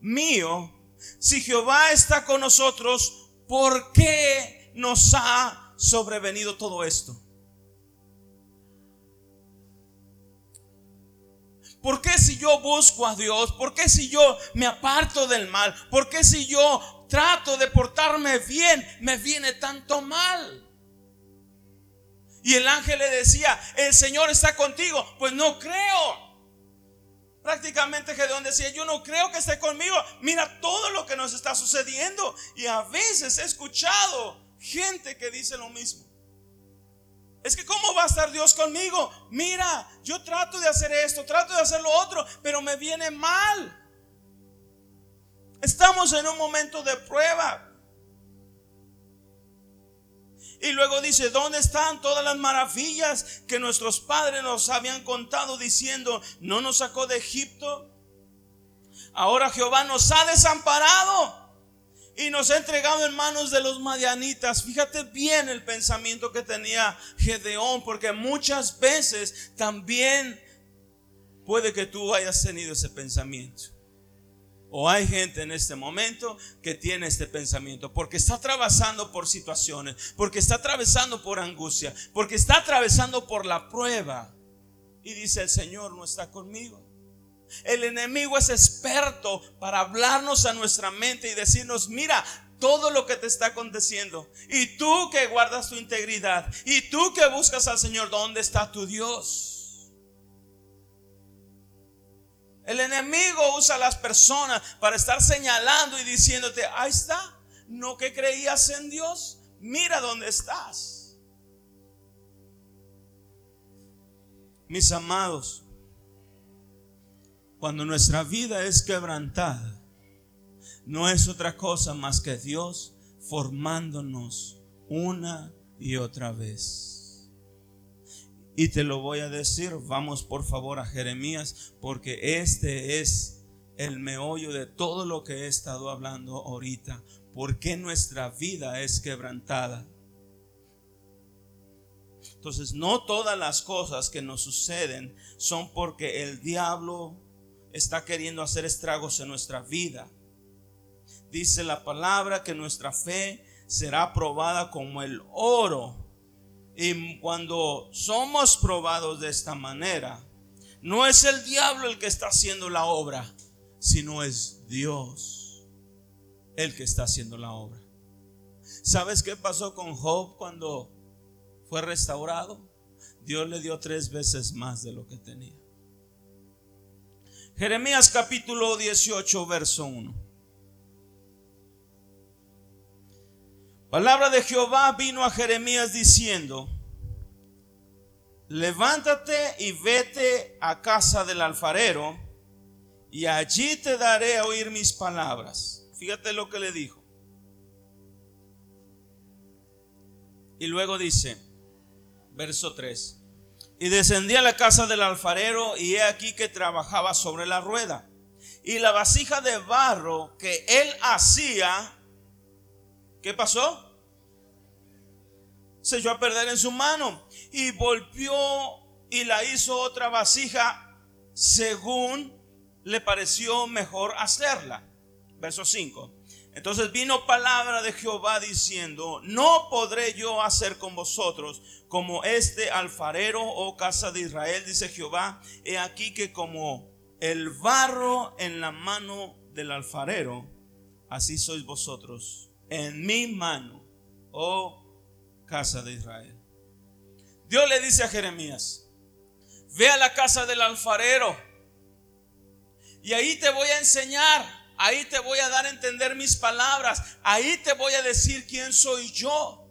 mío, si Jehová está con nosotros, ¿por qué nos ha sobrevenido todo esto? ¿Por qué si yo busco a Dios? ¿Por qué si yo me aparto del mal? ¿Por qué si yo trato de portarme bien me viene tanto mal? Y el ángel le decía, el Señor está contigo. Pues no creo. Prácticamente Gedeón decía, yo no creo que esté conmigo. Mira todo lo que nos está sucediendo. Y a veces he escuchado gente que dice lo mismo. Es que ¿cómo va a estar Dios conmigo? Mira, yo trato de hacer esto, trato de hacer lo otro, pero me viene mal. Estamos en un momento de prueba. Y luego dice, ¿dónde están todas las maravillas que nuestros padres nos habían contado diciendo, no nos sacó de Egipto? Ahora Jehová nos ha desamparado y nos ha entregado en manos de los madianitas. Fíjate bien el pensamiento que tenía Gedeón, porque muchas veces también puede que tú hayas tenido ese pensamiento. O hay gente en este momento que tiene este pensamiento porque está atravesando por situaciones, porque está atravesando por angustia, porque está atravesando por la prueba. Y dice, el Señor no está conmigo. El enemigo es experto para hablarnos a nuestra mente y decirnos, mira, todo lo que te está aconteciendo. Y tú que guardas tu integridad. Y tú que buscas al Señor, ¿dónde está tu Dios? El enemigo usa a las personas para estar señalando y diciéndote, ahí está, no que creías en Dios, mira dónde estás. Mis amados, cuando nuestra vida es quebrantada, no es otra cosa más que Dios formándonos una y otra vez. Y te lo voy a decir, vamos por favor a Jeremías, porque este es el meollo de todo lo que he estado hablando ahorita. ¿Por qué nuestra vida es quebrantada? Entonces, no todas las cosas que nos suceden son porque el diablo está queriendo hacer estragos en nuestra vida. Dice la palabra que nuestra fe será probada como el oro. Y cuando somos probados de esta manera, no es el diablo el que está haciendo la obra, sino es Dios el que está haciendo la obra. ¿Sabes qué pasó con Job cuando fue restaurado? Dios le dio tres veces más de lo que tenía. Jeremías capítulo 18, verso 1. Palabra de Jehová vino a Jeremías diciendo, levántate y vete a casa del alfarero, y allí te daré a oír mis palabras. Fíjate lo que le dijo. Y luego dice, verso 3. Y descendí a la casa del alfarero y he aquí que trabajaba sobre la rueda. Y la vasija de barro que él hacía, ¿qué pasó? Se echó a perder en su mano y volvió y la hizo otra vasija según le pareció mejor hacerla. Verso 5. Entonces vino palabra de Jehová diciendo, no podré yo hacer con vosotros como este alfarero o oh casa de Israel, dice Jehová, he aquí que como el barro en la mano del alfarero, así sois vosotros en mi mano, oh casa de Israel. Dios le dice a Jeremías, ve a la casa del alfarero y ahí te voy a enseñar Ahí te voy a dar a entender mis palabras. Ahí te voy a decir quién soy yo.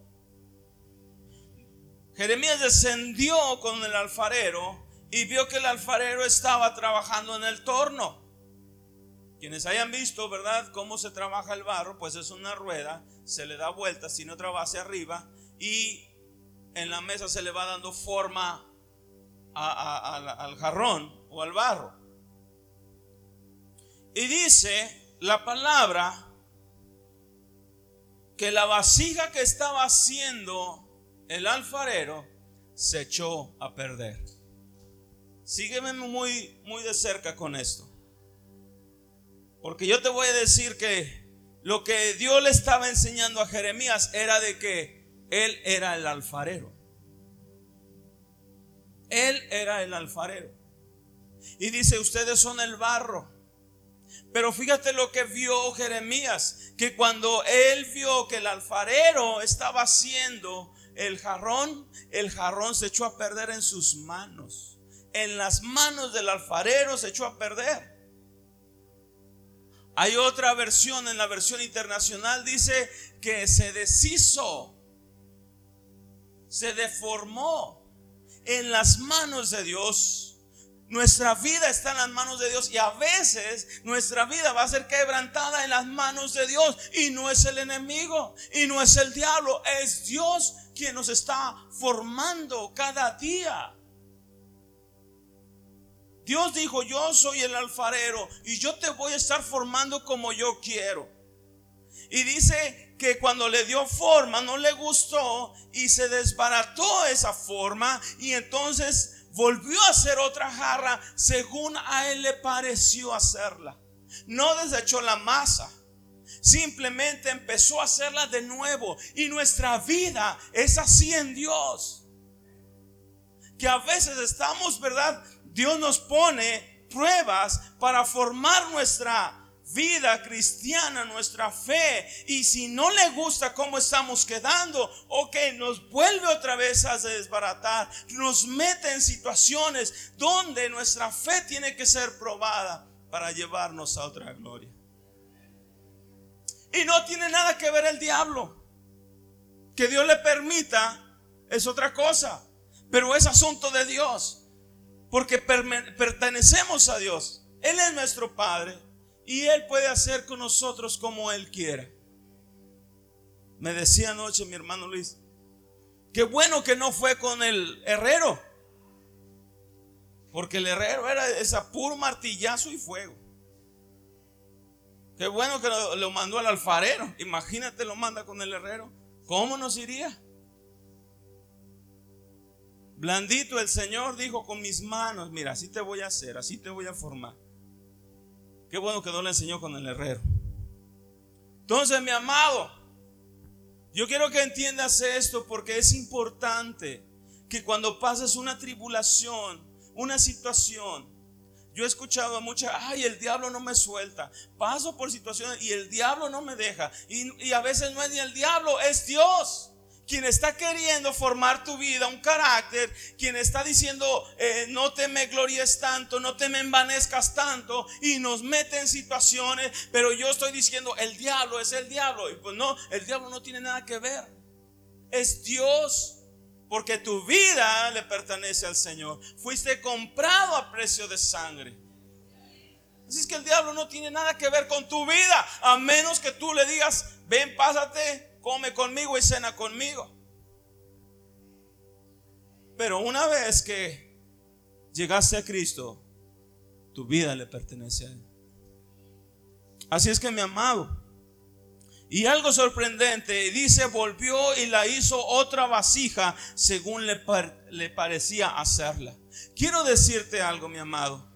Jeremías descendió con el alfarero y vio que el alfarero estaba trabajando en el torno. Quienes hayan visto, ¿verdad?, cómo se trabaja el barro, pues es una rueda, se le da vuelta, sin otra base arriba, y en la mesa se le va dando forma al jarrón o al barro. Y dice la palabra que la vasija que estaba haciendo el alfarero se echó a perder. Sígueme muy, muy de cerca con esto. Porque yo te voy a decir que lo que Dios le estaba enseñando a Jeremías era de que él era el alfarero. Él era el alfarero. Y dice, ustedes son el barro. Pero fíjate lo que vio Jeremías, que cuando él vio que el alfarero estaba haciendo el jarrón, el jarrón se echó a perder en sus manos. En las manos del alfarero se echó a perder. Hay otra versión, en la versión internacional dice que se deshizo, se deformó en las manos de Dios. Nuestra vida está en las manos de Dios y a veces nuestra vida va a ser quebrantada en las manos de Dios y no es el enemigo y no es el diablo, es Dios quien nos está formando cada día. Dios dijo, yo soy el alfarero y yo te voy a estar formando como yo quiero. Y dice que cuando le dio forma no le gustó y se desbarató esa forma y entonces volvió a hacer otra jarra según a él le pareció hacerla. No desechó la masa, simplemente empezó a hacerla de nuevo. Y nuestra vida es así en Dios. Que a veces estamos, ¿verdad? Dios nos pone pruebas para formar nuestra vida cristiana, nuestra fe. Y si no le gusta cómo estamos quedando, ok, nos vuelve otra vez a desbaratar. Nos mete en situaciones donde nuestra fe tiene que ser probada para llevarnos a otra gloria. Y no tiene nada que ver el diablo. Que Dios le permita es otra cosa. Pero es asunto de Dios. Porque pertenecemos a Dios. Él es nuestro Padre. Y Él puede hacer con nosotros como Él quiera. Me decía anoche mi hermano Luis, qué bueno que no fue con el herrero. Porque el herrero era esa puro martillazo y fuego. Qué bueno que lo, lo, mandó al alfarero. Imagínate, lo manda con el herrero. ¿Cómo nos iría? Blandito el Señor dijo con mis manos, mira, así te voy a hacer, así te voy a formar. Qué bueno que no le enseñó con el herrero. Entonces, mi amado, yo quiero que entiendas esto porque es importante que cuando pases una tribulación, una situación, Yo he escuchado a muchas, ay, el diablo no me suelta. Paso por situaciones y el diablo no me deja. Y, y a veces no es ni el diablo, es Dios quien está queriendo formar tu vida, un carácter, quien está diciendo, eh, no te me glories tanto, no te me envanezcas tanto, y nos mete en situaciones, pero yo estoy diciendo, el diablo es el diablo, y pues no, el diablo no tiene nada que ver, es Dios, porque tu vida le pertenece al Señor, fuiste comprado a precio de sangre. Así es que el diablo no tiene nada que ver con tu vida, a menos que tú le digas, ven, pásate, come conmigo y cena conmigo. Pero una vez que llegaste a Cristo, tu vida le pertenece a Él. Así es que mi amado, y algo sorprendente, dice, volvió y la hizo otra vasija según le, le parecía hacerla. Quiero decirte algo, mi amado.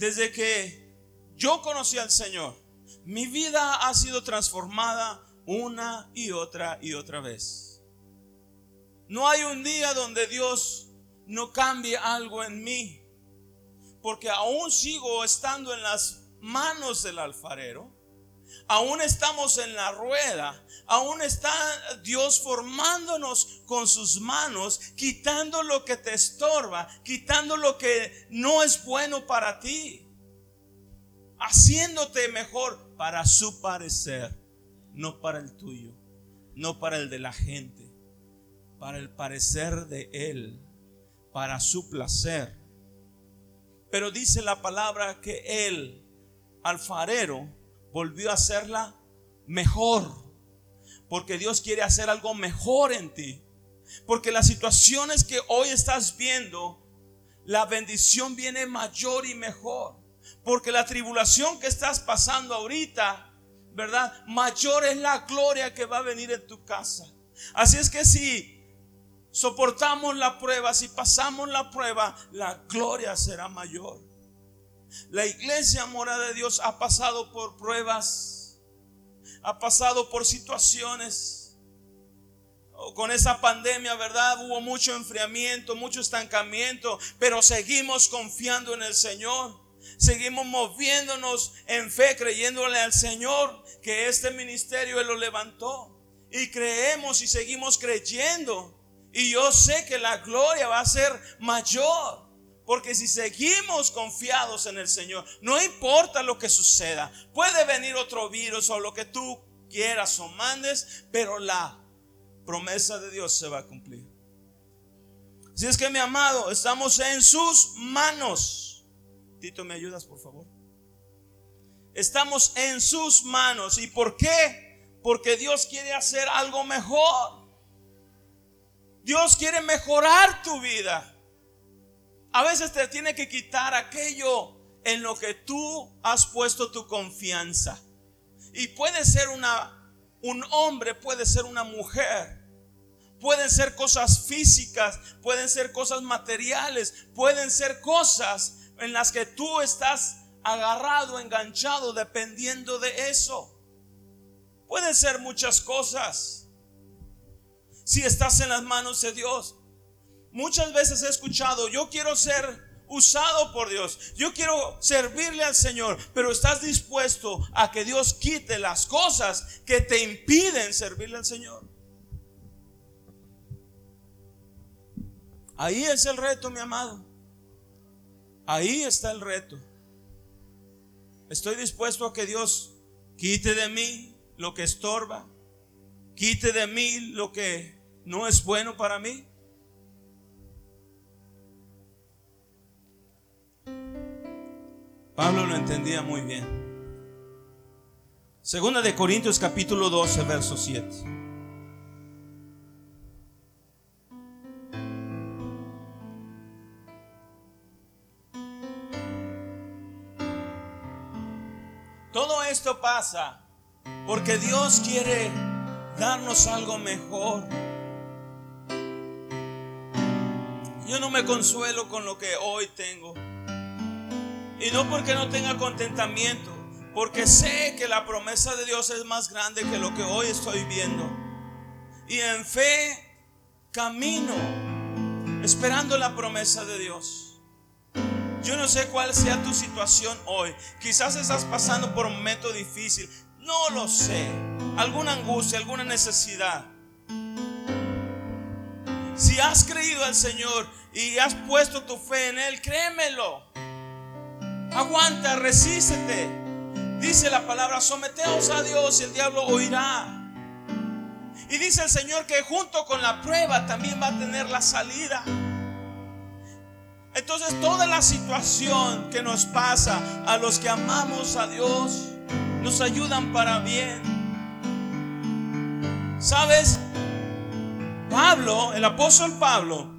Desde que yo conocí al Señor, mi vida ha sido transformada una y otra y otra vez. No hay un día donde Dios no cambie algo en mí, porque aún sigo estando en las manos del alfarero, aún estamos en la rueda, aún está Dios formándonos con sus manos, quitando lo que te estorba, quitando lo que no es bueno para ti, haciéndote mejor para su parecer no para el tuyo, no para el de la gente, para el parecer de Él, para su placer. Pero dice la palabra que Él, alfarero, volvió a hacerla mejor, porque Dios quiere hacer algo mejor en ti. Porque las situaciones que hoy estás viendo, la bendición viene mayor y mejor. Porque la tribulación que estás pasando ahorita ¿verdad? Mayor es la gloria que va a venir en tu casa. Así es que si soportamos la prueba, si pasamos la prueba, la gloria será mayor. La iglesia morada de Dios ha pasado por pruebas, ha pasado por situaciones. Con esa pandemia, ¿verdad? Hubo mucho enfriamiento, mucho estancamiento, pero seguimos confiando en el Señor. Seguimos moviéndonos en fe, creyéndole al Señor que este ministerio Él lo levantó. Y creemos y seguimos creyendo. Y yo sé que la gloria va a ser mayor. Porque si seguimos confiados en el Señor, no importa lo que suceda, puede venir otro virus o lo que tú quieras o mandes, pero la promesa de Dios se va a cumplir. Si es que mi amado, estamos en sus manos. Tito, ¿me ayudas, por favor? Estamos en sus manos. ¿Y por qué? Porque Dios quiere hacer algo mejor. Dios quiere mejorar tu vida. A veces te tiene que quitar aquello en lo que tú has puesto tu confianza. Y puede ser una un hombre, puede ser una mujer. Pueden ser cosas físicas, pueden ser cosas materiales, pueden ser cosas en las que tú estás agarrado, enganchado, dependiendo de eso. Pueden ser muchas cosas. Si estás en las manos de Dios. Muchas veces he escuchado, yo quiero ser usado por Dios. Yo quiero servirle al Señor, pero estás dispuesto a que Dios quite las cosas que te impiden servirle al Señor. Ahí es el reto, mi amado. Ahí está el reto. Estoy dispuesto a que Dios quite de mí lo que estorba, quite de mí lo que no es bueno para mí. Pablo lo entendía muy bien. Segunda de Corintios capítulo 12, verso 7. esto pasa porque Dios quiere darnos algo mejor. Yo no me consuelo con lo que hoy tengo. Y no porque no tenga contentamiento, porque sé que la promesa de Dios es más grande que lo que hoy estoy viendo. Y en fe camino esperando la promesa de Dios. Yo no sé cuál sea tu situación hoy. Quizás estás pasando por un momento difícil. No lo sé. Alguna angustia, alguna necesidad. Si has creído al Señor y has puesto tu fe en Él, créemelo. Aguanta, resístete. Dice la palabra, someteos a Dios y el diablo oirá. Y dice el Señor que junto con la prueba también va a tener la salida. Entonces toda la situación que nos pasa a los que amamos a Dios nos ayudan para bien. ¿Sabes? Pablo, el apóstol Pablo,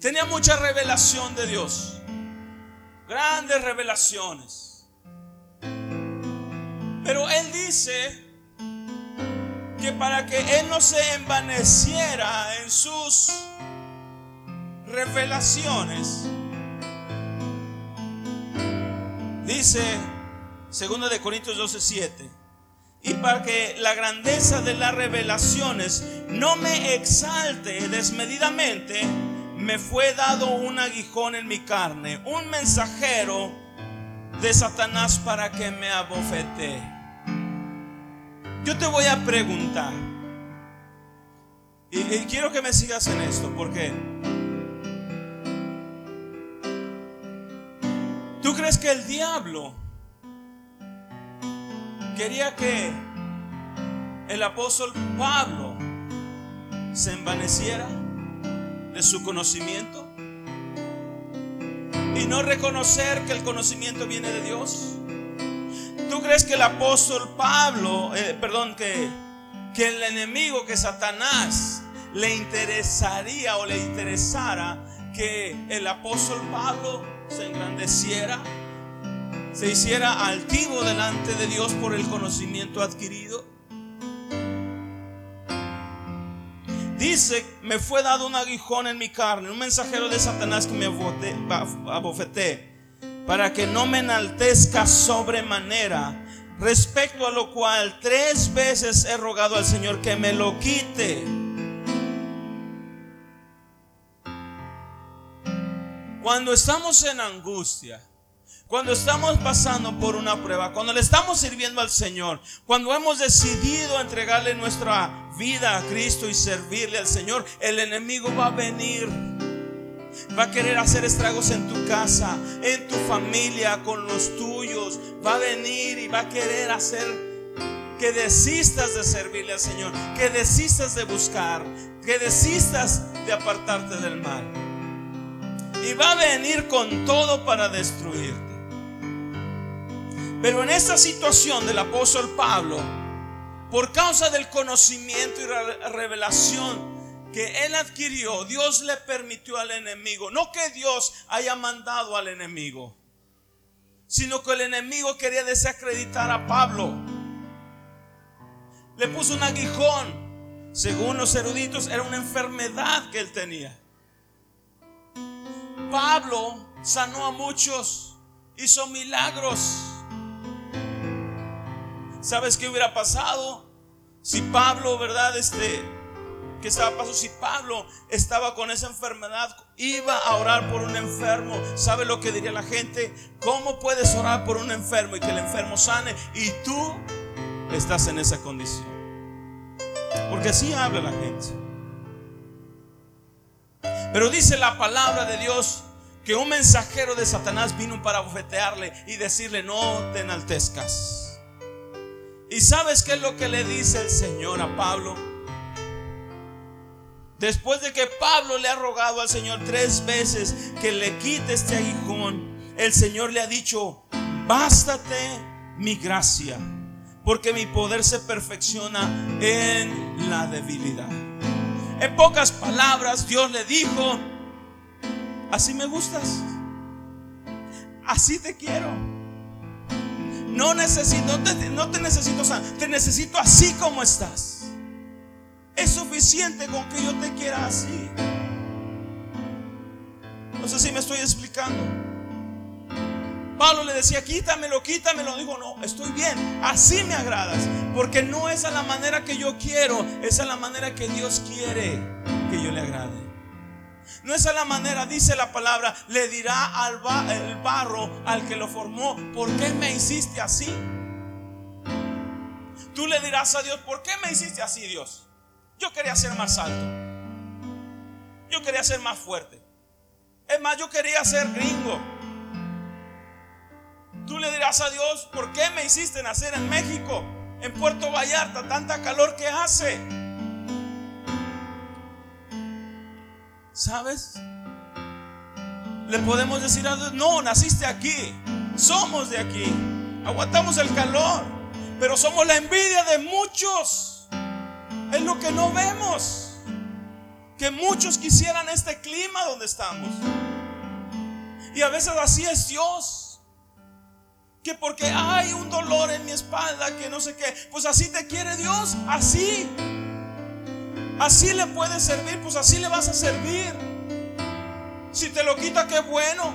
tenía mucha revelación de Dios. Grandes revelaciones. Pero él dice que para que él no se envaneciera en sus revelaciones, dice 2 de Corintios 12, 7, y para que la grandeza de las revelaciones no me exalte desmedidamente, me fue dado un aguijón en mi carne, un mensajero de Satanás para que me abofete. Yo te voy a preguntar. Y, quiero que me sigas en esto, porque ¿tú crees que el diablo quería que el apóstol Pablo se envaneciera de su conocimiento y no reconocer que el conocimiento viene de Dios? ¿Tú crees que el apóstol Pablo, eh, perdón, que, que el enemigo, que Satanás, le interesaría o le interesara que el apóstol Pablo se engrandeciera, se hiciera altivo delante de Dios por el conocimiento adquirido? Dice, me fue dado un aguijón en mi carne, un mensajero de Satanás que me abofeté para que no me enaltezca sobremanera, respecto a lo cual tres veces he rogado al Señor que me lo quite. Cuando estamos en angustia, cuando estamos pasando por una prueba, cuando le estamos sirviendo al Señor, cuando hemos decidido entregarle nuestra vida a Cristo y servirle al Señor, el enemigo va a venir Va a querer hacer estragos en tu casa, en tu familia, con los tuyos. Va a venir y va a querer hacer que desistas de servirle al Señor, que desistas de buscar, que desistas de apartarte del mal. Y va a venir con todo para destruirte. Pero en esta situación del apóstol Pablo, por causa del conocimiento y revelación que él adquirió, Dios le permitió al enemigo. No que Dios haya mandado al enemigo, sino que el enemigo quería desacreditar a Pablo. Le puso un aguijón. Según los eruditos, era una enfermedad que él tenía. Pablo sanó a muchos, hizo milagros. ¿Sabes qué hubiera pasado si Pablo, verdad, este ¿Qué estaba pasando si Pablo estaba con esa enfermedad? Iba a orar por un enfermo. ¿Sabe lo que diría la gente? ¿Cómo puedes orar por un enfermo y que el enfermo sane y tú estás en esa condición? Porque así habla la gente. Pero dice la palabra de Dios que un mensajero de Satanás vino para bofetearle y decirle, no te enaltezcas. ¿Y sabes qué es lo que le dice el Señor a Pablo? Después de que Pablo le ha rogado al Señor tres veces que le quite este aguijón, el Señor le ha dicho, bástate mi gracia, porque mi poder se perfecciona en la debilidad. En pocas palabras, Dios le dijo, así me gustas, así te quiero. No necesito, no te, necesito, te necesito así como estás. Es suficiente con que yo te quiera así. No sé si me estoy explicando. Pablo le decía, quítamelo, quítamelo. Dijo, no, estoy bien, así me agradas. Porque no es a la manera que yo quiero, es a la manera que Dios quiere que yo le agrade. No es la manera, dice la palabra, le dirá al el barro al que lo formó, ¿por qué me hiciste así? Tú le dirás a Dios, ¿por qué me hiciste así, Dios? Yo quería ser más alto. Yo quería ser más fuerte. Es más, yo quería ser gringo. Tú le dirás a Dios, ¿por qué me hiciste nacer en México? En Puerto Vallarta, tanta calor que hace. ¿Sabes? Le podemos decir a Dios, no, naciste aquí. Somos de aquí. Aguantamos el calor. Pero somos la envidia de muchos. Es lo que no vemos. Que muchos quisieran este clima donde estamos. Y a veces así es Dios. Que porque hay un dolor en mi espalda, que no sé qué, pues así te quiere Dios, así. Así le puedes servir, pues así le vas a servir. Si te lo quita, qué bueno.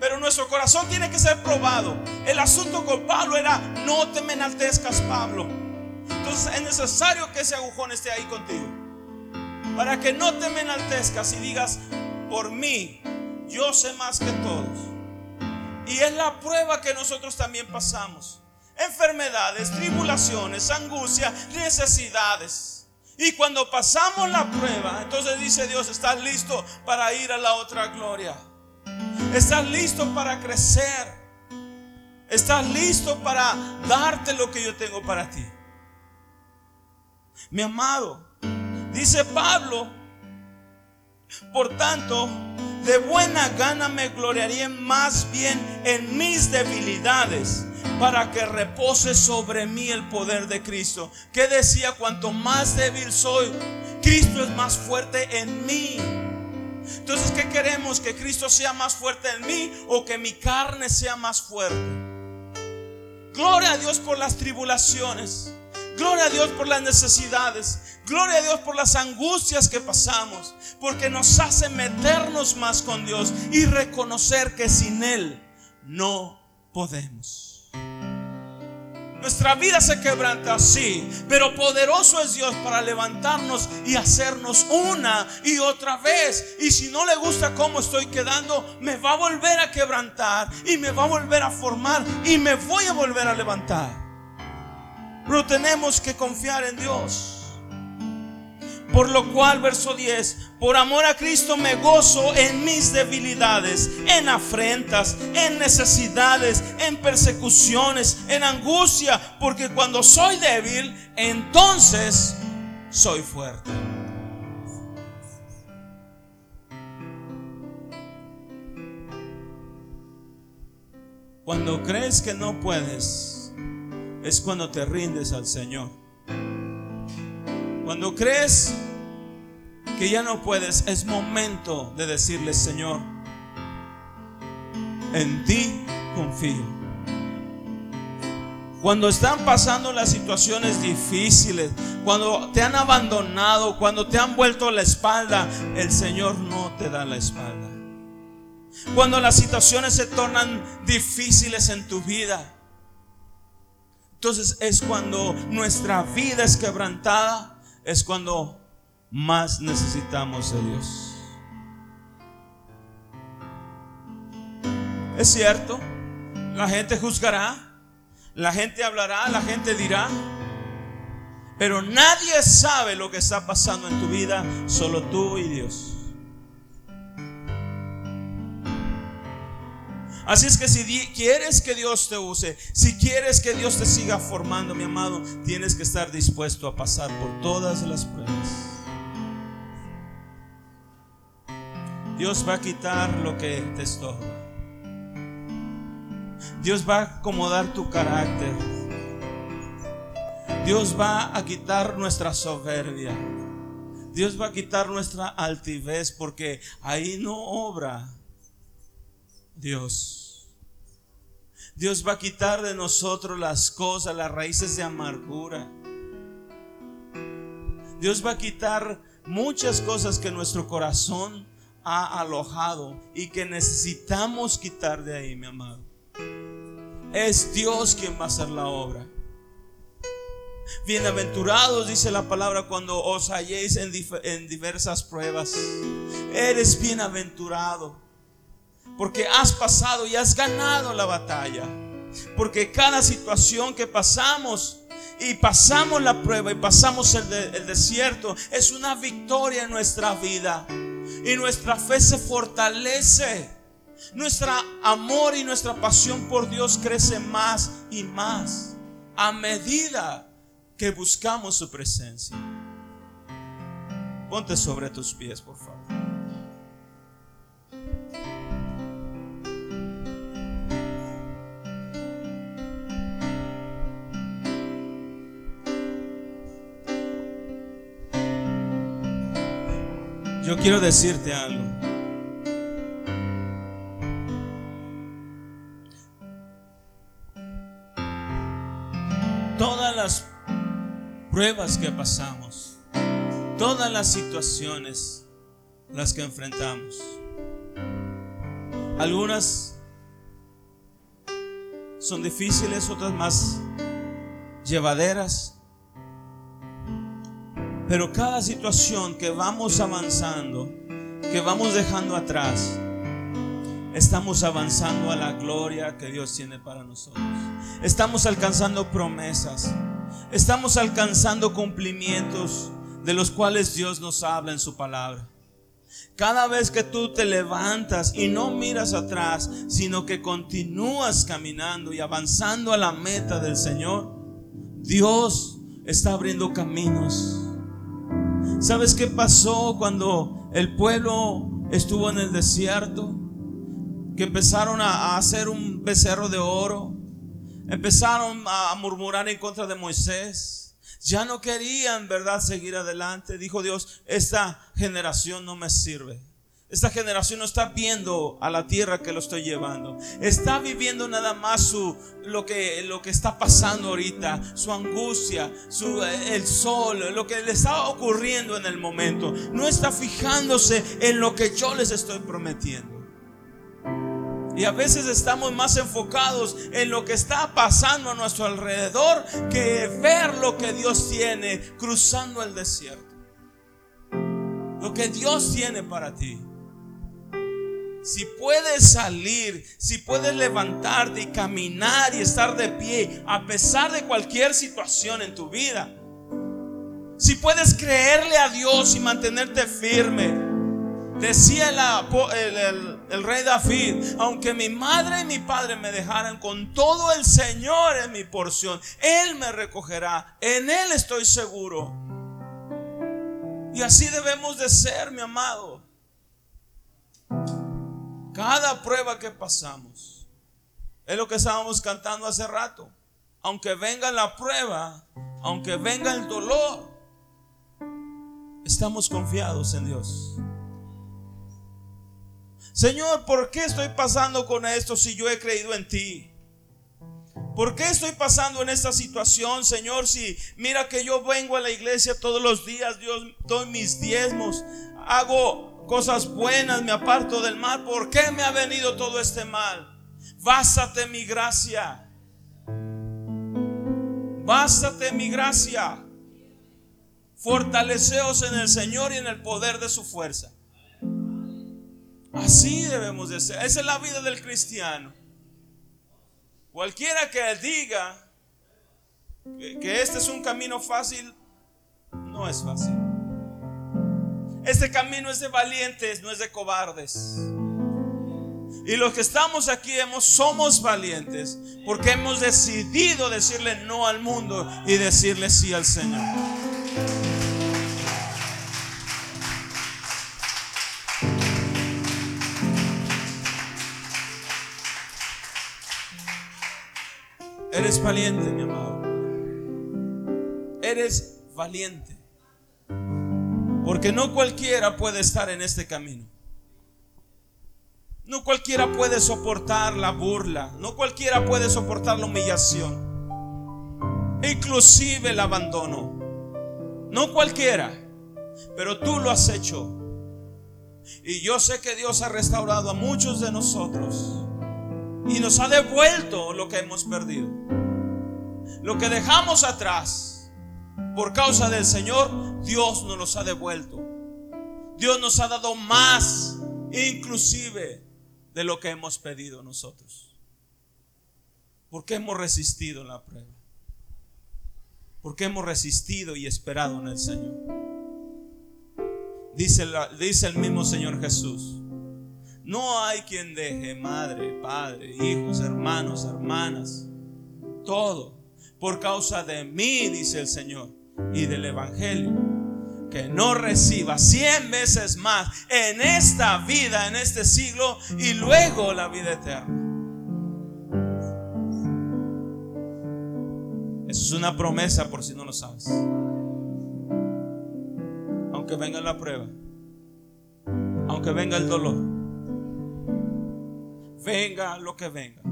Pero nuestro corazón tiene que ser probado. El asunto con Pablo era, no te enaltezcas, Pablo. Entonces es necesario que ese agujón esté ahí contigo. Para que no te enaltezcas y digas, por mí, yo sé más que todos. Y es la prueba que nosotros también pasamos. Enfermedades, tribulaciones, angustia, necesidades. Y cuando pasamos la prueba, entonces dice Dios, estás listo para ir a la otra gloria. Estás listo para crecer. Estás listo para darte lo que yo tengo para ti. Mi amado, dice Pablo, por tanto, de buena gana me gloriaría más bien en mis debilidades para que repose sobre mí el poder de Cristo. Que decía, cuanto más débil soy, Cristo es más fuerte en mí. Entonces, ¿qué queremos? ¿Que Cristo sea más fuerte en mí o que mi carne sea más fuerte? Gloria a Dios por las tribulaciones. Gloria a Dios por las necesidades. Gloria a Dios por las angustias que pasamos. Porque nos hace meternos más con Dios y reconocer que sin Él no podemos. Nuestra vida se quebranta, sí, pero poderoso es Dios para levantarnos y hacernos una y otra vez. Y si no le gusta cómo estoy quedando, me va a volver a quebrantar y me va a volver a formar y me voy a volver a levantar. Pero tenemos que confiar en Dios. Por lo cual, verso 10, por amor a Cristo me gozo en mis debilidades, en afrentas, en necesidades, en persecuciones, en angustia, porque cuando soy débil, entonces soy fuerte. Cuando crees que no puedes, es cuando te rindes al Señor. Cuando crees que ya no puedes, es momento de decirle, Señor, en ti confío. Cuando están pasando las situaciones difíciles, cuando te han abandonado, cuando te han vuelto la espalda, el Señor no te da la espalda. Cuando las situaciones se tornan difíciles en tu vida, entonces es cuando nuestra vida es quebrantada es cuando más necesitamos de Dios. Es cierto, la gente juzgará, la gente hablará, la gente dirá, pero nadie sabe lo que está pasando en tu vida, solo tú y Dios. Así es que si quieres que Dios te use, si quieres que Dios te siga formando, mi amado, tienes que estar dispuesto a pasar por todas las pruebas. Dios va a quitar lo que te estorba. Dios va a acomodar tu carácter. Dios va a quitar nuestra soberbia. Dios va a quitar nuestra altivez porque ahí no obra Dios. Dios va a quitar de nosotros las cosas, las raíces de amargura. Dios va a quitar muchas cosas que nuestro corazón ha alojado y que necesitamos quitar de ahí, mi amado. Es Dios quien va a hacer la obra. Bienaventurados, dice la palabra, cuando os halléis en, en diversas pruebas. Eres bienaventurado. Porque has pasado y has ganado la batalla. Porque cada situación que pasamos y pasamos la prueba y pasamos el, desierto es una victoria en nuestra vida. Y nuestra fe se fortalece. Nuestro amor y nuestra pasión por Dios crece más y más a medida que buscamos su presencia. Ponte sobre tus pies, por favor. Yo quiero decirte algo. Todas las pruebas que pasamos, todas las situaciones las que enfrentamos, algunas son difíciles, otras más llevaderas. Pero cada situación que vamos avanzando, que vamos dejando atrás, estamos avanzando a la gloria que Dios tiene para nosotros. Estamos alcanzando promesas. Estamos alcanzando cumplimientos de los cuales Dios nos habla en su palabra. Cada vez que tú te levantas y no miras atrás, sino que continúas caminando y avanzando a la meta del Señor, Dios está abriendo caminos ¿Sabes qué pasó cuando el pueblo estuvo en el desierto? Que empezaron a hacer un becerro de oro. Empezaron a murmurar en contra de Moisés. Ya no querían, ¿verdad?, seguir adelante. Dijo Dios, esta generación no me sirve. Esta generación no está viendo a la tierra que lo estoy llevando. Está viviendo nada más su, lo, que, lo que está pasando ahorita, su angustia, su, el sol, lo que le está ocurriendo en el momento. No está fijándose en lo que yo les estoy prometiendo. Y a veces estamos más enfocados en lo que está pasando a nuestro alrededor que ver lo que Dios tiene cruzando el desierto. Lo que Dios tiene para ti si puedes salir, si puedes levantarte y caminar y estar de pie a pesar de cualquier situación en tu vida, si puedes creerle a Dios y mantenerte firme, decía el, rey David, aunque mi madre y mi padre me dejaran, con todo el Señor en mi porción, Él me recogerá, en Él estoy seguro. Y así debemos de ser, mi amado. Cada prueba que pasamos es lo que estábamos cantando hace rato. Aunque venga la prueba, aunque venga el dolor, estamos confiados en Dios. Señor, ¿por qué estoy pasando con esto si yo he creído en ti? ¿Por qué estoy pasando en esta situación, Señor? Si mira que yo vengo a la iglesia todos los días, Dios, doy mis diezmos, hago cosas buenas, me aparto del mal. ¿Por qué me ha venido todo este mal? Bástate mi gracia. Bástate mi gracia. Fortaleceos en el Señor y en el poder de su fuerza. Así debemos de ser. Esa es la vida del cristiano. Cualquiera que diga que, que este es un camino fácil, no es fácil. Este camino es de valientes, no es de cobardes. Y los que estamos aquí hemos, somos valientes porque hemos decidido decirle no al mundo y decirle sí al Señor. Eres valiente, mi amado. Eres valiente. Porque no cualquiera puede estar en este camino. No cualquiera puede soportar la burla. No cualquiera puede soportar la humillación. Inclusive el abandono. No cualquiera. Pero tú lo has hecho. Y yo sé que Dios ha restaurado a muchos de nosotros. Y nos ha devuelto lo que hemos perdido. Lo que dejamos atrás por causa del Señor Dios nos los ha devuelto. Dios nos ha dado más inclusive de lo que hemos pedido nosotros. Porque hemos resistido la prueba. Porque hemos resistido y esperado en el Señor. Dice el mismo Señor Jesús. No hay quien deje madre, padre, hijos, hermanos, hermanas, todo, por causa de mí, dice el Señor, y del Evangelio que no reciba cien veces más en esta vida, en este siglo y luego la vida eterna. Eso es una promesa por si no lo sabes. Aunque venga la prueba, aunque venga el dolor, venga lo que venga,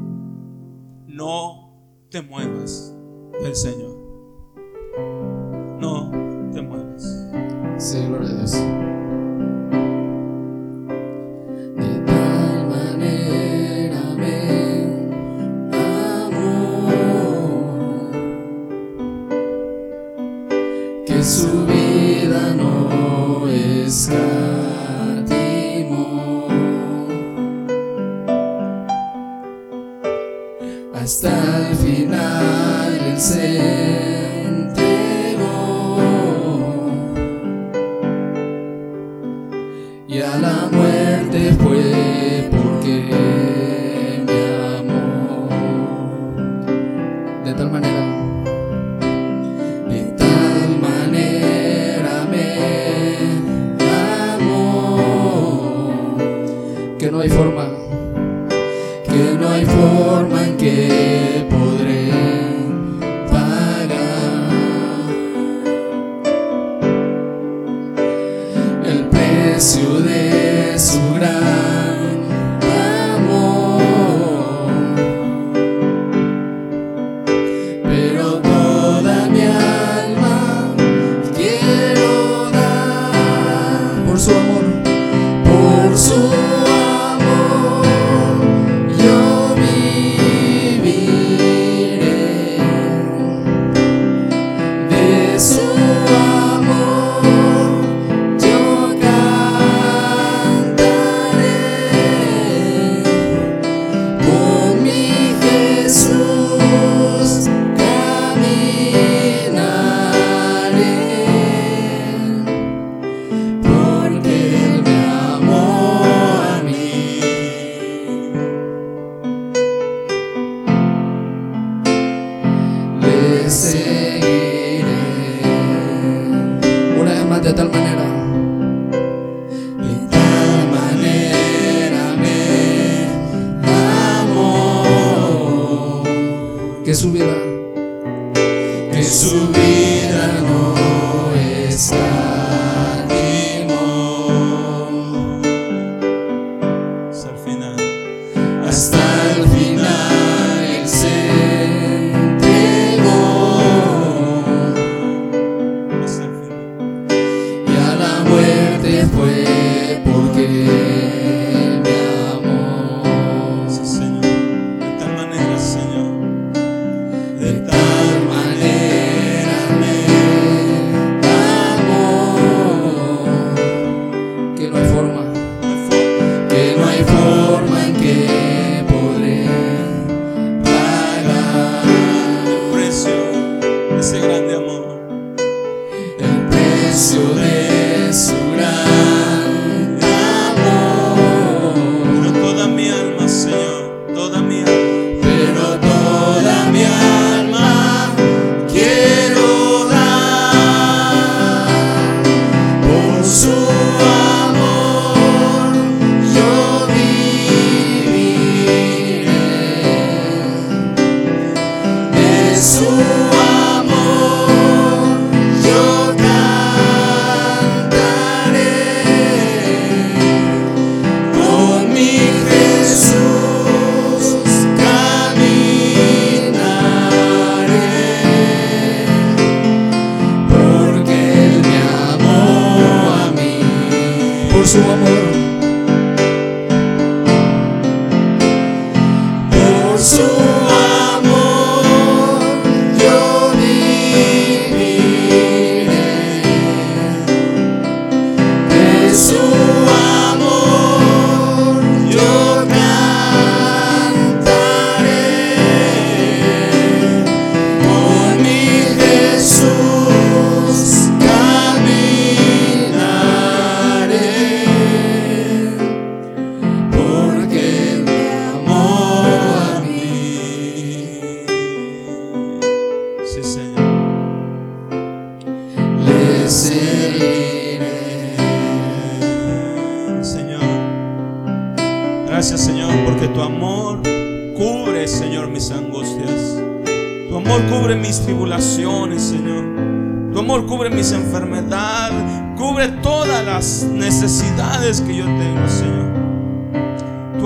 no te muevas del Señor. No savor this.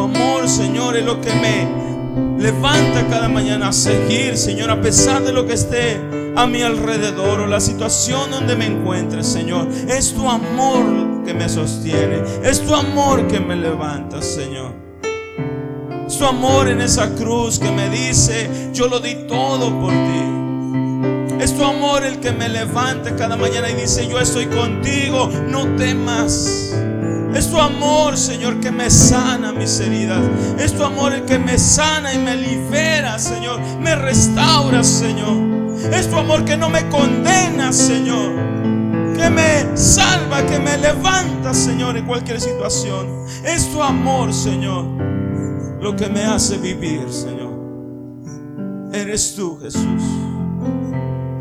Amor, Señor, es lo que me levanta cada mañana a seguir, Señor, a pesar de lo que esté a mi alrededor o la situación donde me encuentre, Señor. Es tu amor que me sostiene, es tu amor que me levanta, Señor. Es tu amor en esa cruz que me dice, yo lo di todo por ti. Es tu amor el que me levanta cada mañana y dice, yo estoy contigo, no temas. Es tu amor, Señor, que me sana mis heridas. Es tu amor el que me sana y me libera, Señor. Me restaura, Señor. Es tu amor que no me condena, Señor. Que me salva, que me levanta, Señor, en cualquier situación. Es tu amor, Señor, lo que me hace vivir, Señor. Eres tú, Jesús.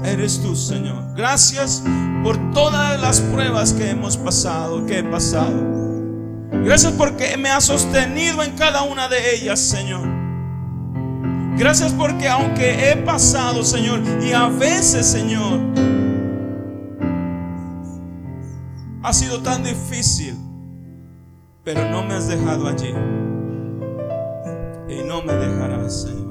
Eres tú, Señor. Gracias por todas las pruebas que hemos pasado, que he pasado. Gracias porque me has sostenido en cada una de ellas, Señor. Gracias porque aunque he pasado, Señor, y a veces, Señor, ha sido tan difícil, pero no me has dejado allí. Y no me dejarás, Señor.